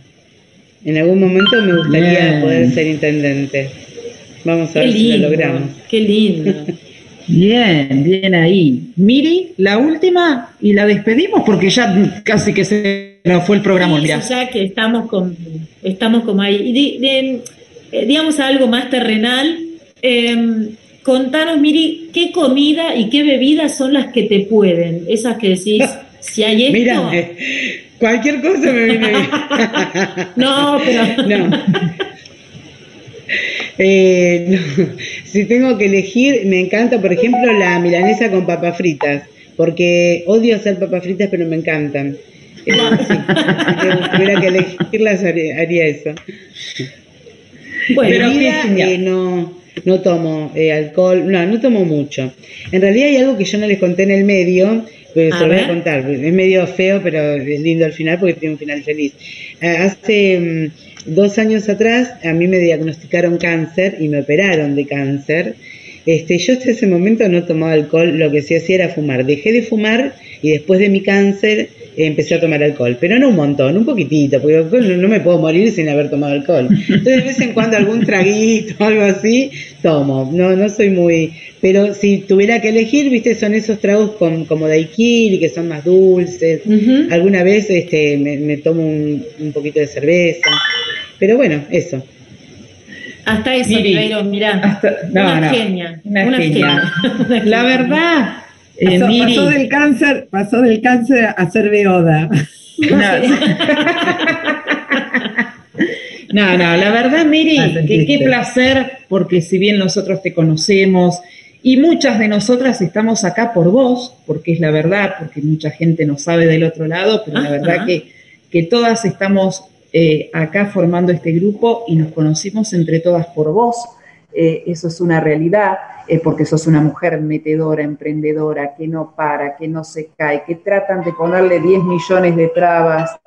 [SPEAKER 4] En algún momento me gustaría poder ser intendente. Vamos a ver si lo logramos.
[SPEAKER 3] Qué lindo.
[SPEAKER 2] Bien, bien ahí. Miri, la última y la despedimos porque ya casi que se nos fue el programa.
[SPEAKER 3] Sí, ya que estamos con, estamos como ahí. Y de, eh, digamos algo más terrenal. Eh, contanos, Miri, qué comida y qué bebidas son las que te pueden, esas que decís, si hay esto...
[SPEAKER 4] Mira, cualquier cosa me viene bien.
[SPEAKER 3] no, pero... No.
[SPEAKER 4] Eh, si tengo que elegir, me encanta, por ejemplo, la milanesa con papas fritas, porque odio hacer papas fritas, pero me encantan. Eh, si tuviera que elegirlas, haría, eso. Bueno, pero no, no tomo eh, alcohol, no, no tomo mucho. En realidad hay algo que yo no les conté en el medio, pues se lo voy a contar, es medio feo, pero es lindo al final porque tiene un final feliz. Eh, hace mm, dos años atrás a mí me diagnosticaron cáncer y me operaron de cáncer. Este, yo hasta ese momento no tomaba alcohol, lo que sí hacía era fumar. Dejé de fumar y después de mi cáncer empecé a tomar alcohol, pero no un montón, un poquitito, porque no, me puedo morir sin haber tomado alcohol. Entonces de vez en cuando algún traguito, algo así, tomo. No, no soy muy, pero si tuviera que elegir, viste, son esos tragos con, como daiquiri, que son más dulces. Alguna vez este, me, tomo un, poquito de cerveza, pero bueno, eso.
[SPEAKER 3] Hasta eso, Miri, mirá, una, Genia, una, genia.
[SPEAKER 2] La verdad,
[SPEAKER 7] eh, pasó, del cáncer, pasó del cáncer a ser beoda.
[SPEAKER 2] No. no, la verdad, Miri, qué placer, porque si bien nosotros te conocemos y muchas de nosotras estamos acá por vos, porque es la verdad, porque mucha gente no sabe del otro lado, pero la verdad que, que todas estamos eh, acá formando este grupo y nos conocimos entre todas por vos. Eh, eso es una realidad, eh, porque sos una mujer metedora, emprendedora, que no para, que no se cae, que tratan de ponerle 10 millones de trabas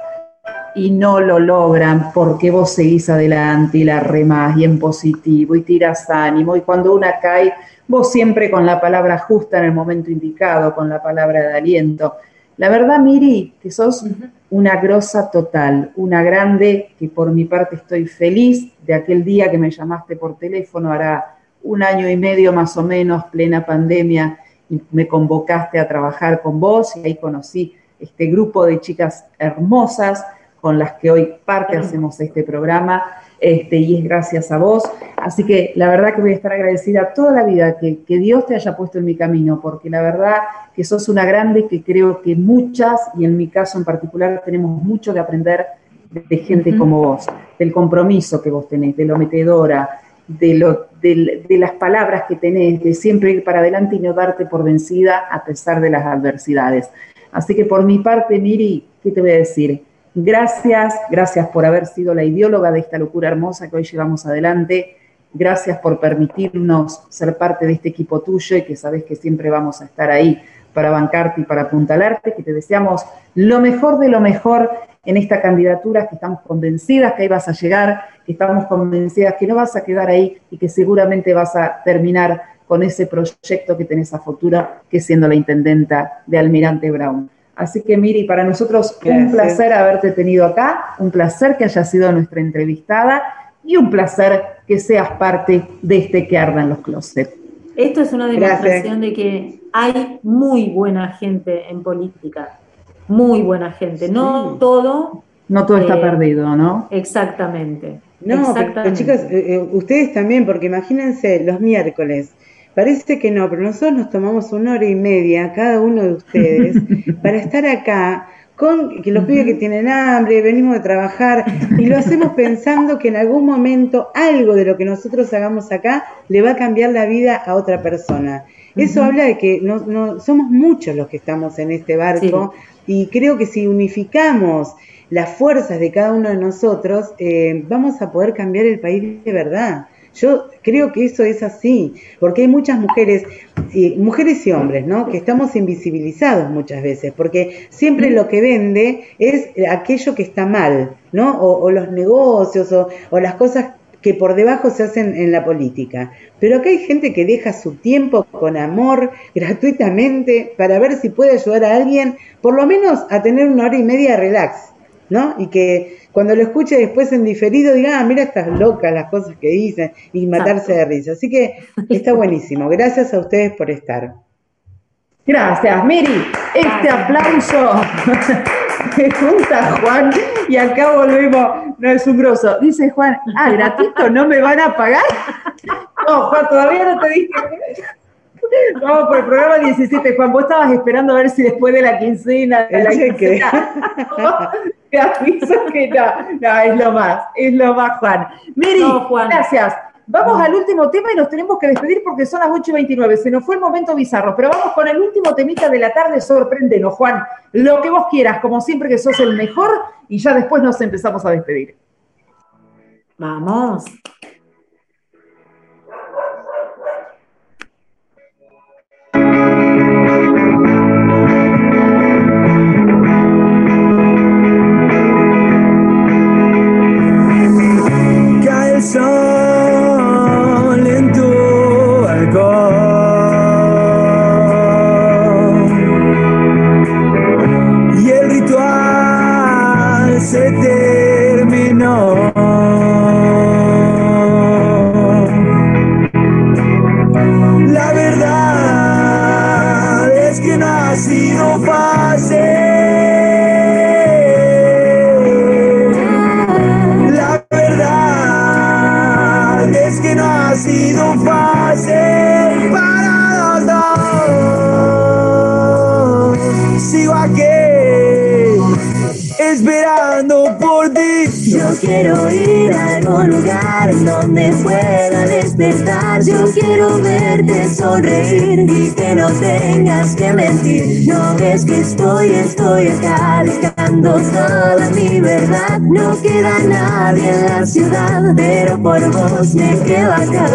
[SPEAKER 2] y no lo logran porque vos seguís adelante y la remás y en positivo y tiras ánimo y cuando una cae, vos siempre con la palabra justa en el momento indicado, con la palabra de aliento. La verdad, Miri, que sos una grosa total, una grande, que por mi parte estoy feliz. De aquel día que me llamaste por teléfono, hará un año y medio más o menos, plena pandemia, y me convocaste a trabajar con vos y ahí conocí este grupo de chicas hermosas con las que hoy parte hacemos este programa este, y es gracias a vos. Así que la verdad que voy a estar agradecida toda la vida que, Dios te haya puesto en mi camino, porque la verdad que sos una grande que creo que muchas, y en mi caso en particular, tenemos mucho que aprender de, gente como vos, del compromiso que vos tenés, de lo metedora, de, lo, de, de, las palabras que tenés, de siempre ir para adelante y no darte por vencida a pesar de las adversidades. Así que por mi parte, Miri, ¿qué te voy a decir? Gracias, gracias por haber sido la ideóloga de esta locura hermosa que hoy llevamos adelante. Gracias por permitirnos ser parte de este equipo tuyo y que sabes que siempre vamos a estar ahí para bancarte y para apuntalarte, que te deseamos lo mejor de lo mejor en esta candidatura, que estamos convencidas que ahí vas a llegar, que estamos convencidas que no vas a quedar ahí y que seguramente vas a terminar con ese proyecto que tenés a futuro, que siendo la intendenta de Almirante Brown. Así que Miri, para nosotros un placer haberte tenido acá, un placer que hayas sido nuestra entrevistada y un placer que seas parte de este que arda en los closets.
[SPEAKER 3] Esto es una demostración de que hay muy buena gente en política, muy buena gente, no todo.
[SPEAKER 2] No todo está eh, perdido, ¿no?
[SPEAKER 3] Exactamente.
[SPEAKER 4] No,
[SPEAKER 3] exactamente.
[SPEAKER 4] chicos, eh, eh, ustedes también, porque imagínense los miércoles, Parece que no, pero nosotros nos tomamos una hora y media, cada uno de ustedes, para estar acá con que los pibes que tienen hambre, venimos de trabajar y lo hacemos pensando que en algún momento algo de lo que nosotros hagamos acá le va a cambiar la vida a otra persona. Eso habla de que no, no, somos muchos los que estamos en este barco y creo que si unificamos las fuerzas de cada uno de nosotros, eh, vamos a poder cambiar el país de verdad. Yo creo que eso es así, porque hay muchas mujeres, mujeres y hombres, ¿no? Que estamos invisibilizados muchas veces, porque siempre lo que vende es aquello que está mal, ¿no? O, los negocios o, o las cosas que por debajo se hacen en la política. Pero acá hay gente que deja su tiempo con amor, gratuitamente, para ver si puede ayudar a alguien, por lo menos a tener una hora y media de relax, ¿no? Y que cuando lo escuche después en diferido diga, ah, mira estas locas las cosas que dicen, y matarse de risa. Así que está buenísimo. Gracias a ustedes por estar.
[SPEAKER 2] Gracias, Miri. Este aplauso me junta Juan y acá volvemos. No es un grosso. Dice Juan, ah, gratuito, ¿no me van a pagar? No, Juan, todavía no te dije. Vamos por el programa 17. Juan, vos estabas esperando a ver si después de la quincena, de la quincena, te aviso que no, no, es lo más, es lo más, Juan. Miri, gracias. Vamos al último tema y nos tenemos que despedir porque son las 8 y 29. Se nos fue el momento bizarro, pero vamos con el último temita de la tarde. Sorpréndenos, Juan. Lo que vos quieras, como siempre que sos el mejor, y ya después nos empezamos a despedir.
[SPEAKER 3] Vamos.
[SPEAKER 6] Lugar donde pueda despertar. Yo quiero verte sonreír y que no tengas que mentir. No ves que estoy, estoy acá toda mi verdad. No queda nadie en la ciudad, pero por vos me quedo acá.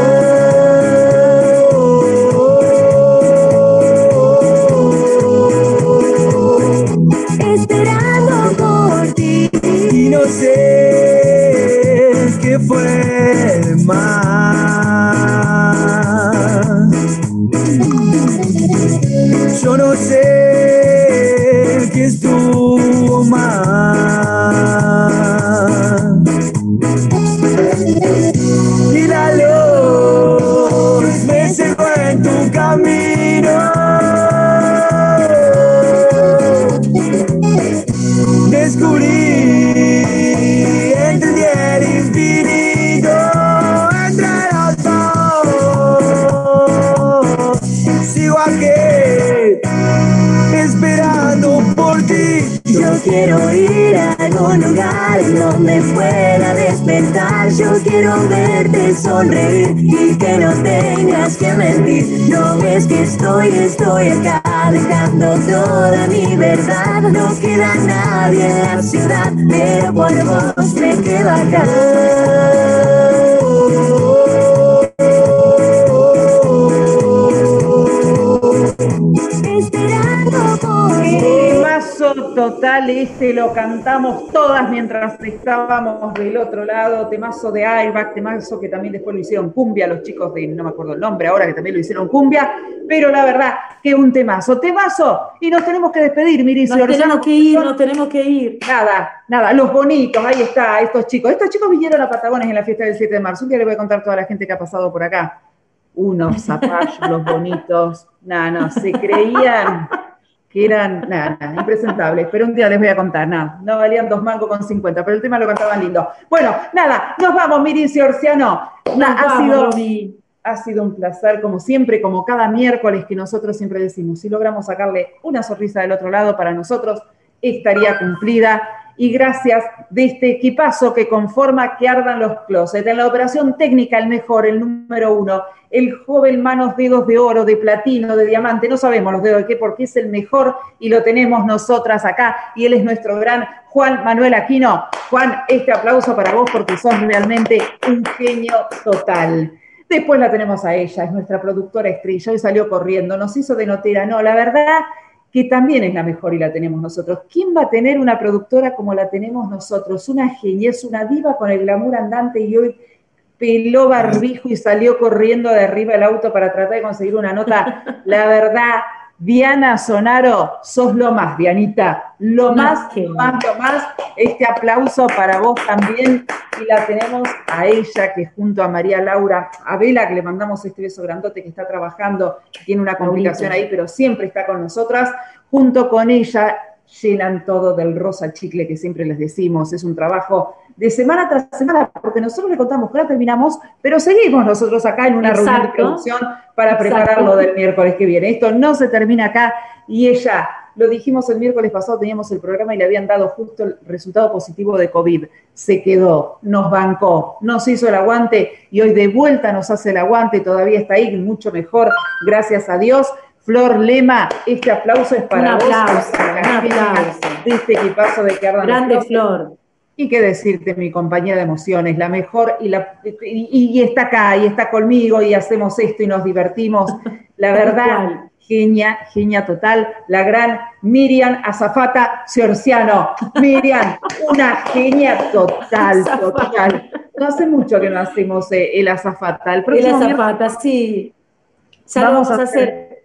[SPEAKER 6] esperando por ti.
[SPEAKER 5] Y no sé fue más. Yo no sé qué estuvo mal.
[SPEAKER 6] Lugar donde pueda despertar. Yo quiero verte sonreír y que no tengas que mentir. No ves que estoy, estoy acá toda mi verdad. No queda nadie en la ciudad, pero por vos me quedo acá.
[SPEAKER 2] Total, este lo cantamos todas mientras estábamos del otro lado, temazo de Airbag, temazo que también después lo hicieron cumbia, los chicos de, no me acuerdo el nombre ahora, que también lo hicieron cumbia, pero la verdad que un temazo, temazo, y nos tenemos que despedir, Miricio.
[SPEAKER 3] Nos tenemos que ir, nos tenemos que ir.
[SPEAKER 2] Nada, nada, los bonitos, ahí está, estos chicos. Estos chicos vinieron a Patagones en la fiesta del 7 de marzo, un día le voy a contar a toda la gente que ha pasado por acá. Unos zapallos, los bonitos, nada, no, se creían que eran, nada, impresentables, pero un día les voy a contar, nada, no valían dos mangos con 50, pero el tema lo cantaban lindo. Bueno, nada, nos vamos, Miricio Orciano. ha, sido, Ha sido un placer, como siempre, como cada miércoles que nosotros siempre decimos, si logramos sacarle una sonrisa del otro lado, para nosotros estaría cumplida y gracias de este equipazo que conforma que ardan los closets. En la operación técnica, el mejor, el número uno, el joven manos dedos de oro, de platino, de diamante, no sabemos los dedos de qué, porque es el mejor y lo tenemos nosotras acá. Y él es nuestro gran Juan Manuel Aquino. Juan, este aplauso para vos porque sos realmente un genio total. Después la tenemos a ella, es nuestra productora estrella, hoy salió corriendo, nos hizo de notera. No, la verdad que también es la mejor y la tenemos nosotros. ¿Quién va a tener una productora como la tenemos nosotros? Una geniez, una diva con el glamour andante y hoy peló barbijo y salió corriendo de arriba el auto para tratar de conseguir una nota. La verdad, Diana Sonaro, sos lo más, Dianita. Lo más, lo más, lo más. Este aplauso para vos también. Y la tenemos a ella, que junto a María Laura, a Vela, que le mandamos este beso grandote, que está trabajando, tiene una complicación ahí, pero siempre está con nosotras. Junto con ella, llenan todo del rosa chicle que siempre les decimos. Es un trabajo de semana tras semana, porque nosotros le contamos que ahora terminamos, pero seguimos nosotros acá en una reunión de producción para preparar lo del miércoles que viene. Esto no se termina acá y ella, lo dijimos el miércoles pasado, teníamos el programa y le habían dado justo el resultado positivo de COVID. Se quedó, nos bancó, nos hizo el aguante y hoy de vuelta nos hace el aguante, todavía está ahí, mucho mejor, gracias a Dios. Flor Lema, este aplauso es para
[SPEAKER 3] un
[SPEAKER 2] vos.
[SPEAKER 3] Aplauso, un aplauso.
[SPEAKER 2] De este equipazo de que
[SPEAKER 3] Grande Flor.
[SPEAKER 2] Y qué decirte, mi compañera de emociones, la mejor, y, la, y, y, está acá, y está conmigo, y hacemos esto, y nos divertimos. La verdad, genia, genia total, la gran Miriam Azafata Ciorciano. Miriam, una genia total, total. No hace mucho que no hacemos eh, el Azafata. El,
[SPEAKER 3] el Azafata, sí. Ya
[SPEAKER 2] vamos,
[SPEAKER 3] vamos
[SPEAKER 2] a hacer,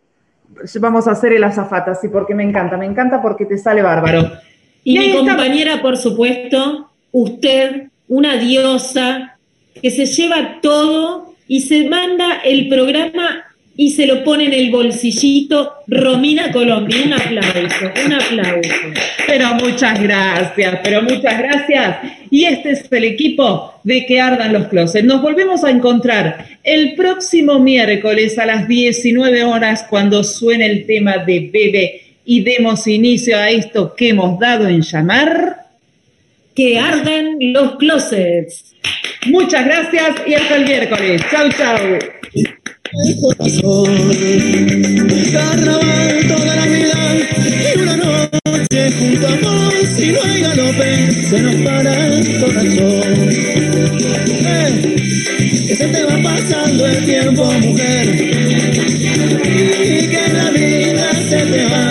[SPEAKER 2] hacer, Vamos a hacer el Azafata, sí, porque me encanta, me encanta porque te sale bárbaro.
[SPEAKER 9] Y, y mi compañera, está... por supuesto, usted, una diosa, que se lleva todo y se manda el programa y se lo pone en el bolsillito. Romina Colombia, un aplauso, un aplauso.
[SPEAKER 2] Pero muchas gracias, pero muchas gracias. Y este es el equipo de Que Ardan los Closets. Nos volvemos a encontrar el próximo miércoles a las 19 horas cuando suene el tema de Bebe y demos inicio a esto que hemos dado en llamar
[SPEAKER 9] Que arden los closets.
[SPEAKER 2] Muchas gracias y hasta el miércoles. Chau, chau.
[SPEAKER 6] El corazón, carnaval toda la vida y una noche junto a vos y no hay galope, se nos para el corazón. Eh, que se te va pasando el tiempo, mujer, y que la vida se te va.